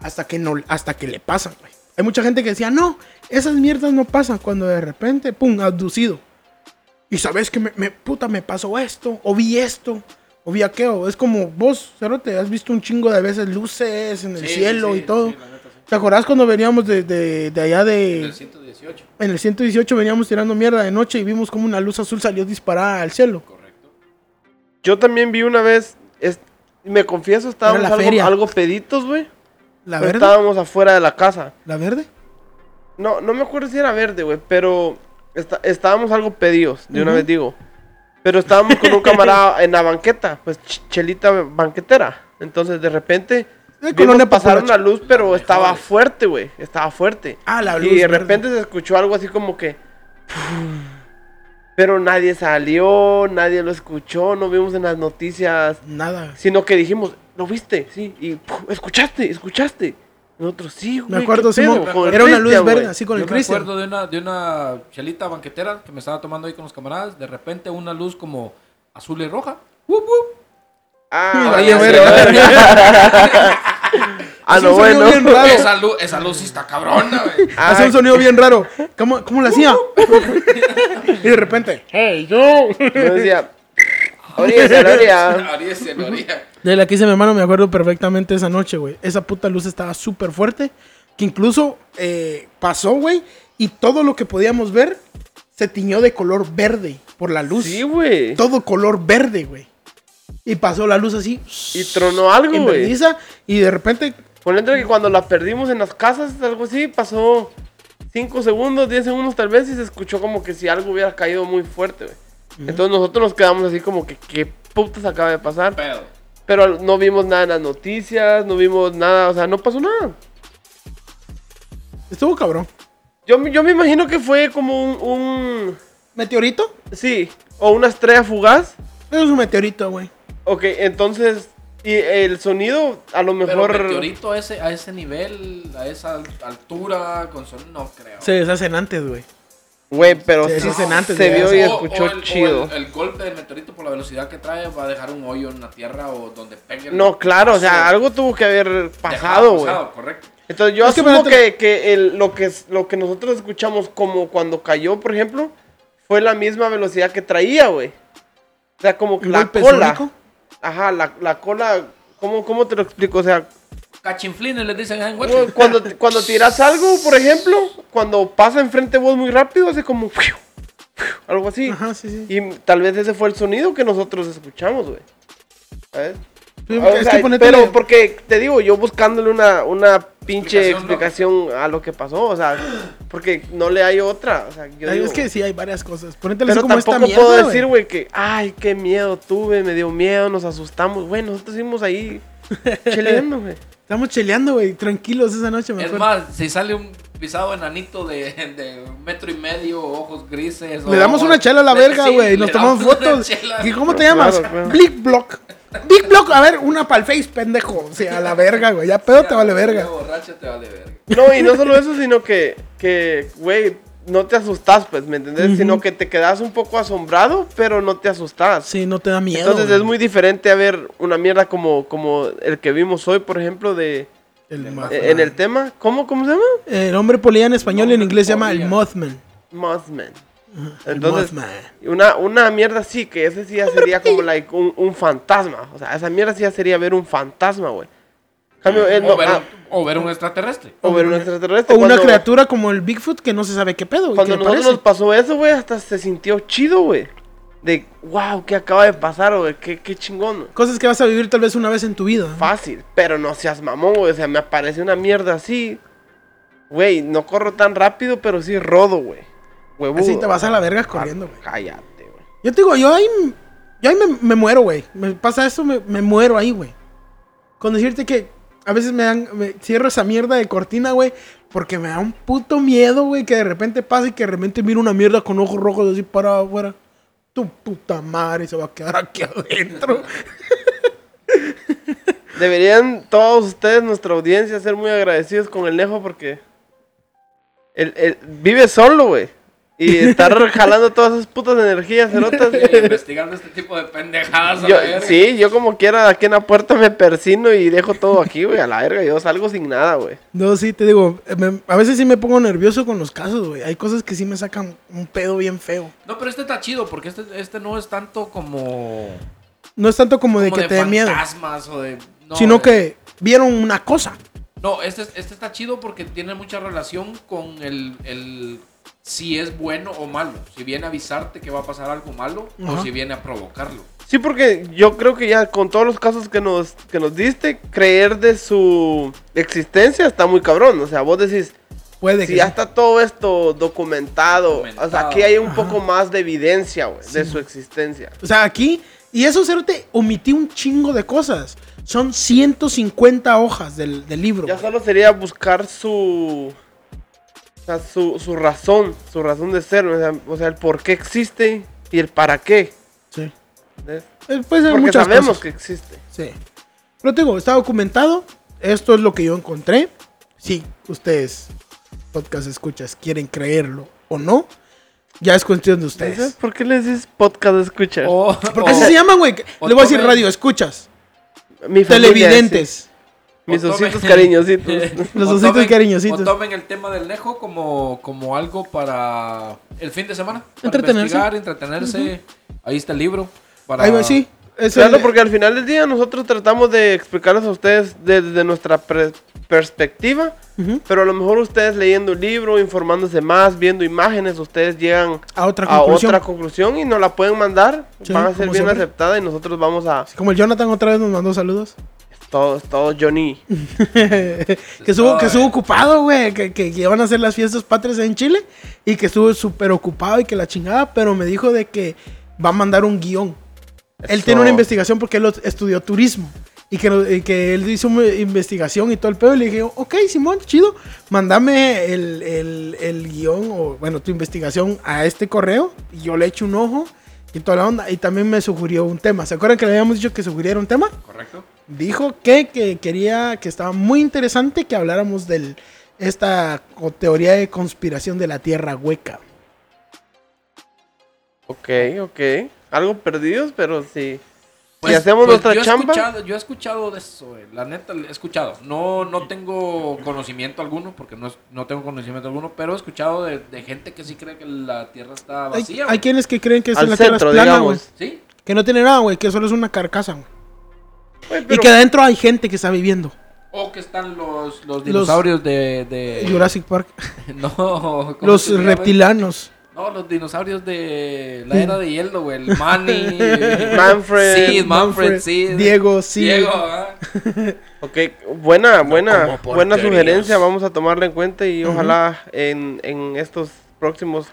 Hasta que, no, hasta que le pasan, güey. Hay mucha gente que decía, no, esas mierdas no pasan cuando de repente, pum, abducido. Y sabes que me, me- puta, me pasó esto, o vi esto, o vi aquello. Es como vos, Cerote, has visto un chingo de veces luces en el Sí, cielo sí, y todo. sí, la neta, sí. ¿Te acordás cuando veníamos de, de- de allá de... En el 118. En el 118 veníamos tirando mierda de noche y vimos como una luz azul salió disparada al cielo. Correcto. Yo también vi una vez, es- me confieso, estábamos la algo, feria. algo peditos, güey. ¿La verde? Estábamos afuera de la casa. ¿La verde? No, no me acuerdo si era verde, güey, pero está- estábamos algo pedidos, de una vez digo. Pero estábamos con un camarada en la banqueta, pues ch- chelita banquetera. Entonces de repente Eh, vimos pasar una luz, pero estaba fuerte, güey. Estaba fuerte. Ah, la luz Y de verde. repente se escuchó algo así como que. Pero nadie salió, nadie lo escuchó, no vimos en las noticias. Nada. Sino que dijimos, ¿lo viste? Sí. Y "Puf, escuchaste, escuchaste. Nosotros sí, güey. Me acuerdo, ¿qué pedo?" Simón. Con el Era una luz verde, así con Yo el me Cristian. acuerdo de una, de una chelita banquetera que me estaba tomando ahí con los camaradas. De repente una luz como azul y roja. ¡Wup, wup! Ah, Sí, vaya. Ah, Hace no, un sonido bueno. bien raro. Esa luz, esa luz sí está cabrona, güey. Hace Ay, un sonido bien raro. ¿Cómo, cómo lo hacía? y de repente, hey, yo. Yo decía, De la que hice mi hermano me acuerdo perfectamente esa noche, güey. Esa puta luz estaba súper fuerte. Que incluso eh, pasó, güey. Y todo lo que podíamos ver se tiñó de color verde por la luz. Sí, güey. Todo color verde, güey. Y pasó la luz así. Y tronó algo, en güey. Y de repente, Por dentro que cuando la perdimos en las casas, algo así, pasó 5 segundos, 10 segundos tal vez, y se escuchó como que si algo hubiera caído muy fuerte, güey. Entonces nosotros nos quedamos así como que, ¿qué putas acaba de pasar? Pero no vimos nada en las noticias, no vimos nada, o sea, no pasó nada. estuvo cabrón. Yo, me- yo me imagino que fue como un, un- ¿Meteorito? Sí, o una estrella fugaz. Es un meteorito, güey. Ok, entonces, y el sonido a lo Pero mejor... meteorito a ese, a ese nivel, a esa al- altura, con sonido, no creo. Se deshacen antes, güey. Güey, pero Sí, en antes se vio y O- escuchó o el, o chido. el- el golpe del meteorito por la velocidad que trae va a dejar un hoyo en la tierra o donde pegue. el No, claro, o sea, algo tuvo que haber pasado, güey. correcto. Entonces yo Es que, asumo espérate. que, que el- lo que lo que nosotros escuchamos como cuando cayó, por ejemplo, fue la misma velocidad que traía, güey. O sea, como que ¿Un la cola. sónico? Ajá, la, la cola. ¿cómo, ¿Cómo te lo explico? O sea, Cachinflines les dicen en Guate. cuando, cuando tiras algo, por ejemplo, cuando pasa enfrente de vos muy rápido, hace como. Algo así. Ajá, sí, sí. Y tal vez ese fue el sonido que nosotros escuchamos, güey. ¿Sabes? Sí, O es sea, que ponete- pero porque te digo, yo buscándole una, una pinche Explicación, explicación a lo que pasó, o sea, porque no le hay otra. O sea, yo Ay, digo, es que sí, hay varias cosas. Ponete pero como esta tampoco mierda, puedo güey. decir, güey, que, ay, qué miedo tuve, me dio miedo, nos asustamos. Güey, nosotros seguimos ahí cheleando, güey. Estamos cheleando, güey, tranquilos esa noche, me Es acuerdo. más, si sale un pisado enanito de, de metro y medio, ojos grises. Le o damos ojos- una chela a la verga, güey, y nos tomamos fotos. ¿Y cómo te llamas? Claro, claro. Big Block. Big Block, a ver, una pa'l face, pendejo. O sea, a la verga, güey. Ya pedo te vale verga. Borracho te vale verga. No, y no solo eso, sino que, que, güey, no te asustas, pues, ¿me entendés? Sino que te quedas un poco asombrado, pero no te asustas. Sí, no te da miedo. Entonces güey. es muy diferente a ver una mierda como, como el que vimos hoy, por ejemplo, de El, eh, en el tema. ¿Cómo, cómo se llama? el hombre polilla en español y en inglés se llama el. Mothman. Mothman. El Entonces, Mothman. una, una mierda así, que ese sí ya sería como like, un, un fantasma. O sea, esa mierda sí ya sería ver un fantasma, güey. Cambio, él no- o, ver, ah, o ver un extraterrestre. o ver un extraterrestre. O una Cuando- criatura como el Bigfoot que no se sabe qué pedo, güey. Cuando que nosotros nos pasó eso, güey, hasta se sintió chido, güey. De, wow, ¿qué acaba de pasar, güey? Qué, qué chingón. Cosas que vas a vivir tal vez una vez en tu vida. ¿no? Fácil, pero no seas mamón, güey. O sea, me aparece una mierda así. Güey, no corro tan rápido, pero sí rodo, güey. Huevudo. Así te vas a la verga corriendo, güey. Cállate, güey. Yo te digo, yo ahí, yo ahí me, me muero, güey. Me pasa eso, me, me muero ahí, güey. Con decirte que a veces me dan, cierro esa mierda de cortina, güey, porque me da un puto miedo, güey, que de repente pase y que de repente miro una mierda con ojos rojos así para afuera. Tu puta madre se va a quedar aquí adentro. Deberían todos ustedes, nuestra audiencia, ser muy agradecidos con el Nejo porque él vive solo, güey. Y estar jalando todas esas putas energías cerotas. Y investigando este tipo de pendejadas. a Yo, sí, yo como quiera aquí en la puerta me persino y dejo todo aquí, güey, a la verga. Yo salgo sin nada, güey. No, sí, te digo, me- a veces sí me pongo nervioso con los casos, güey. Hay cosas que sí me sacan un pedo bien feo. No, pero este está chido porque este, este no es tanto como. No es tanto como de que te dé miedo, fantasmas o de. no, sino de- que vieron una cosa. No, este, este está chido porque tiene mucha relación con el, el si es bueno o malo. Si viene a avisarte que va a pasar algo malo Ajá. o si viene a provocarlo. Sí, porque yo creo que ya con todos los casos que nos, que nos diste, creer de su existencia está muy cabrón. O sea, vos decís, Puede si que ya sí. está todo esto documentado, o sea, aquí hay un poco más de evidencia, de su existencia. O sea, aquí, y eso, Cerote, omití un chingo de cosas. Son 150 hojas del, del libro. Ya solo sería buscar su. O sea, su, su razón, su razón de ser, o sea, o sea, el por qué existe y el para qué. Sí. ¿ves? Eh, puede ser Porque muchas sabemos cosas. que existe. Sí. Pero te digo, está documentado. Esto es lo que yo encontré. Si ustedes, podcast escuchas, quieren creerlo o no, ya es cuestión de ¿Sabes ustedes. por qué les dices podcast escuchar? O, Porque así se llaman, güey. Le voy a decir radio, escuchas. Mi familia Televidentes. Mis tomen- ositos cariñositos. Los ositos tomen- cariñositos. O tomen el tema del Nejo como, como algo para el fin de semana. Para Entretenerse. investigar, entretenerse. Ahí está el libro. Para... Ahí va, sí. Es Claro, el- porque al final del día nosotros tratamos de explicarles a ustedes desde nuestra pre- perspectiva, Ujú. pero a lo mejor ustedes leyendo un libro, informándose más, viendo imágenes, ustedes llegan a otra a conclusión. otra conclusión y nos la pueden mandar, Sí, van a ser bien siempre. aceptada y nosotros vamos a Como el Jonathan otra vez nos mandó saludos. Todos, todos Johnny. que estuvo, que estuvo ocupado, güey. Que, que, que iban a hacer las fiestas patrias en Chile. Y que estuvo súper ocupado y que la chingada. Pero me dijo de que va a mandar un guion. Él tiene una investigación porque él estudió turismo. Y que, y que él hizo una investigación y todo el pedo. Y le dije, ok, Simón, chido. Mándame el, el, el guion o, bueno, tu investigación a este correo. Y yo le echo un ojo y toda la onda. Y también me sugirió un tema. ¿Se acuerdan que le habíamos dicho que sugiriera un tema? Correcto. Dijo que, que quería, que estaba muy interesante que habláramos de esta teoría de conspiración de la Tierra hueca. Ok, ok. Algo perdidos, pero sí. Pues- si hacemos pues nuestra yo chamba, escuchado- yo he escuchado de eso, güey. La neta, he escuchado. No, no tengo conocimiento alguno, porque no, es- no tengo conocimiento alguno, pero he escuchado de, de gente que sí cree que la Tierra está vacía. hay quienes que creen que es al la Tierra es centro, plana, güey. Sí, Que no tiene nada, güey, que solo es una carcasa, güey. Güey, Y que adentro hay gente que está viviendo. o que están los, los dinosaurios de, de- Jurassic Park. No, ¿cómo Los reptilanos. No, los dinosaurios de la era de hielo, güey. El Manny. Manfred, Sí, Manfred, sí. Diego, sí. Diego, ah. Ok, buena, buena, buena sugerencia, vamos a tomarla en cuenta y ojalá en, en estos próximos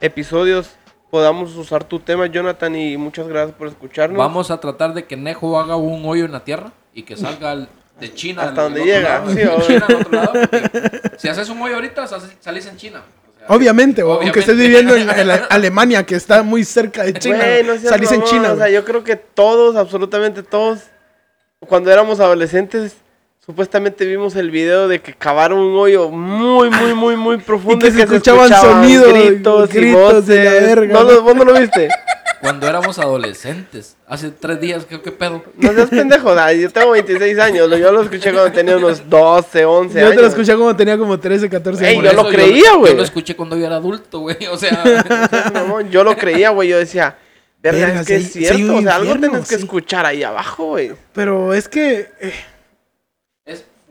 episodios podamos usar tu tema, Jonathan, y muchas gracias por escucharnos. Vamos a tratar de que Nejo haga un hoyo en la tierra y que salga al- de China. Hasta donde llega, lado, sí, de obvio. China al otro lado, porque si haces un hoyo ahorita, sal- salís en China. O sea, Obviamente, güey, aunque estés Obviamente. viviendo en, en la- Alemania, que está muy cerca de China. No seas salís en China, O sea, yo creo que todos, absolutamente todos, cuando éramos adolescentes, supuestamente vimos el video de que cavaron un hoyo muy, muy, muy, muy profundo que se escuchaban sonidos, gritos, y gritos y la verga, ¿No, ¿no? lo- ¿Vos no lo viste? Cuando éramos adolescentes, hace tres días, ¿qué, qué pedo? No seas pendejo, da, yo tengo 26 años, lo- yo lo escuché cuando tenía unos 12, 11 Yo años. te lo escuché como tenía como 13, 14 Ey, años. yo Por lo creía, güey. Yo lo escuché cuando yo era adulto, güey. O sea, Yo lo creía, güey, yo decía, verga, es que si es si cierto, o sea, algo infierno, tenés que sí. escuchar ahí abajo, güey. Pero es que. eh,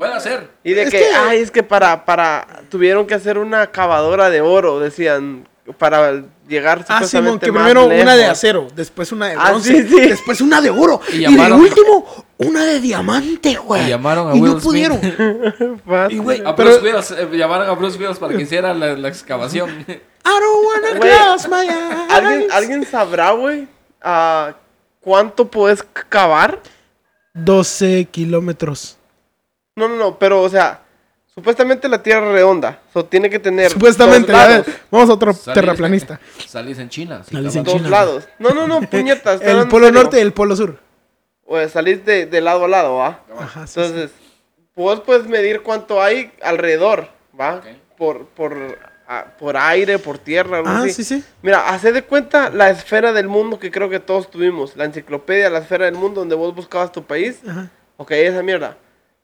puede ser. Y de Es que, que- ay, es que para, para, tuvieron que hacer una cavadora de oro, decían, para llegar Ah, Simón, supuestamente que primero una de acero, después una de Ah, bronce, sí, sí. después una de oro, Y y, llamaron- de último, una de diamante, güey. Y llamaron a Y Will no Smith. pudieron. Y, güey, A Pero- Bruce Willis, eh, llamaron a Bruce Willis para que hiciera la, la excavación. I don't wanna Güey, close my eyes. ¿Alguien, ¿Alguien sabrá, güey, ah, cuánto puedes cavar? 12 kilómetros. No, no, no, pero, o sea, supuestamente la Tierra es redonda, o tiene que tener Supuestamente, dos lados. vamos a otro Salís- terraplanista. Salís en China. sí, Salís en Dos China, lados. No, no, no, puñetas. El polo serio. norte y el polo sur. O salís de, de lado a lado, ¿va? Ajá, sí, Entonces, vos puedes medir cuánto hay alrededor, ¿va? Por, por, por aire, por tierra, algo Ah, así. sí, sí. Mira, haced de cuenta la esfera del mundo que creo que todos tuvimos. La enciclopedia, la esfera del mundo, donde vos buscabas tu país. Ajá. Ok, esa mierda.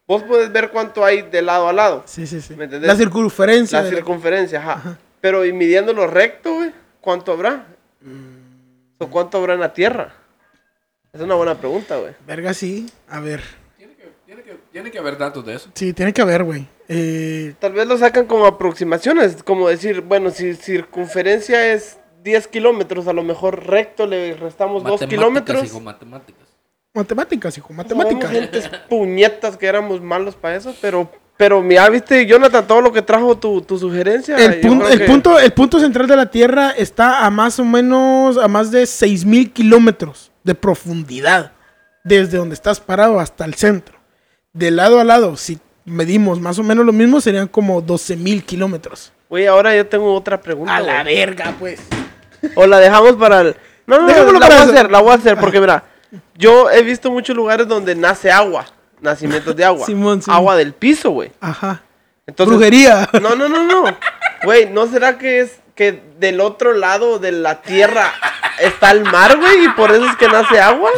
Vos puedes ver cuánto hay de lado a lado. Sí, sí, sí. ¿Me entendés? La circunferencia. La circunferencia, ajá. Pero y midiéndolo recto, güey, ¿cuánto habrá? Mm. ¿O cuánto habrá en la tierra? Es una buena pregunta, güey. Verga, sí. A ver. Tiene que, tiene, que, tiene que haber datos de eso. Sí, tiene que haber, güey. Eh, Tal vez lo sacan como aproximaciones, como decir, bueno, si circunferencia es 10 kilómetros, a lo mejor recto le restamos 2 Matemáticas, kilómetros. hijo, matemáticas. Matemáticas, hijo, matemáticas. gentes puñetas que éramos malos para eso, pero, pero mira, viste, Jonathan, todo lo que trajo tu, tu sugerencia. El, punto, el, que- punto, el punto central de la Tierra está a más o menos a más de 6.000 kilómetros de profundidad, desde donde estás parado hasta el centro. De lado a lado, si medimos más o menos lo mismo, serían como 12.000 kilómetros. Güey, ahora yo tengo otra pregunta. güey. verga, pues. O la dejamos para el... No, no, no, la voy a hacer, la voy a hacer, porque mira, yo he visto muchos lugares donde nace agua, nacimientos de agua. Simón, Simón. Agua del piso, güey. Ajá. Entonces, Brujería. No, no, no, no. Güey, ¿no será que es que del otro lado de la tierra está el mar, güey? Y por eso es que nace agua.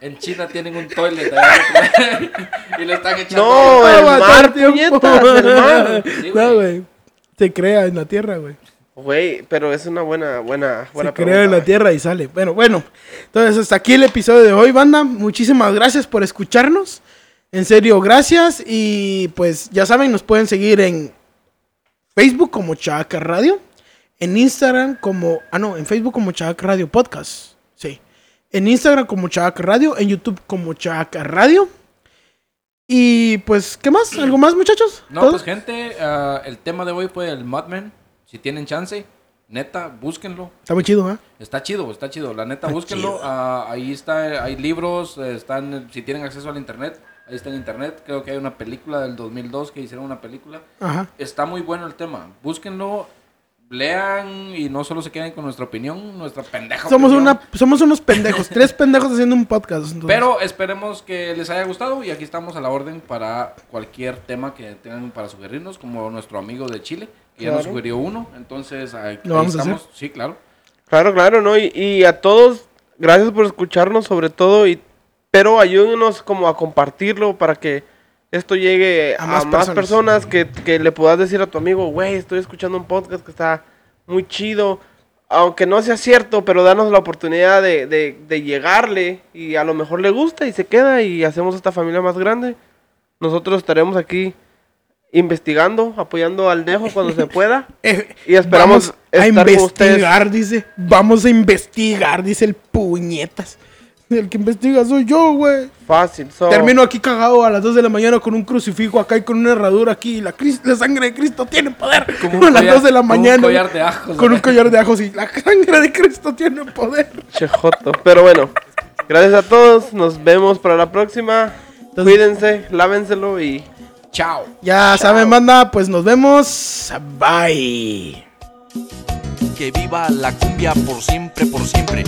En China tienen un toilet y le están echando. No, el mar, puñetas, el mar. Sí, No, güey. Se crea en la tierra, güey. Güey, pero es una buena, buena, buena Se crea en la pregunta. tierra y sale. Bueno, bueno. Entonces, hasta aquí el episodio de hoy, banda. Muchísimas gracias por escucharnos. En serio, gracias. Y pues ya saben, nos pueden seguir en Facebook como Chaca Radio. En Instagram como... Ah, no, en Facebook como Chaca Radio Podcast. Sí. En Instagram como Chaca Radio. En YouTube como Chaca Radio. Y pues, ¿qué más? ¿Algo más, muchachos? No, pues gente, ah, el tema de hoy fue el Mudman. Si tienen chance, neta, búsquenlo. Está muy chido, ¿eh? Está chido, está chido. La neta, Está búsquenlo. Ah, ahí está, hay libros, eh, están, si tienen acceso al internet, ahí está en internet. Creo que hay una película del 2002 que hicieron una película. Ajá. Está muy bueno el tema. Búsquenlo, lean y no solo se queden con nuestra opinión, nuestra pendeja. Somos, opinión. una, somos unos pendejos. tres pendejos haciendo un podcast. entonces. Pero esperemos que les haya gustado y aquí estamos a la orden para cualquier tema que tengan para sugerirnos, como nuestro amigo de Chile, que ya nos sugirió uno. Entonces, ahí, ¿Lo ahí vamos a estamos. Sí, claro. Claro, claro, ¿no? Y, y a todos, gracias por escucharnos sobre todo, y, pero ayúdenos como a compartirlo para que esto llegue A a, más más, personas. personas, que, que le puedas decir a tu amigo, güey, estoy escuchando un podcast que está muy chido. Aunque no sea cierto, pero danos la oportunidad de, de, de llegarle y a lo mejor le gusta y se queda y hacemos esta familia más grande. Nosotros estaremos aquí investigando, apoyando al Nejo cuando se pueda. Eh, Y esperamos vamos a estar con investigar, dice. Vamos a investigar, dice el puñetas. El que investiga soy yo, güey. Fácil. so- Termino aquí cagado a las 2 de la mañana con un crucifijo acá y con una herradura aquí. La, cris- la sangre de Cristo tiene poder. Como un a las collar- 2 de la como un mañana. collar de ajos, Con un collar de ajos y la sangre de Cristo tiene poder. Chejoto. Pero bueno, gracias a todos. Nos vemos para la próxima. Cuídense, lávenselo y Chao. Ya saben, banda, pues nos vemos. Bye. Que viva la cumbia por siempre, por siempre.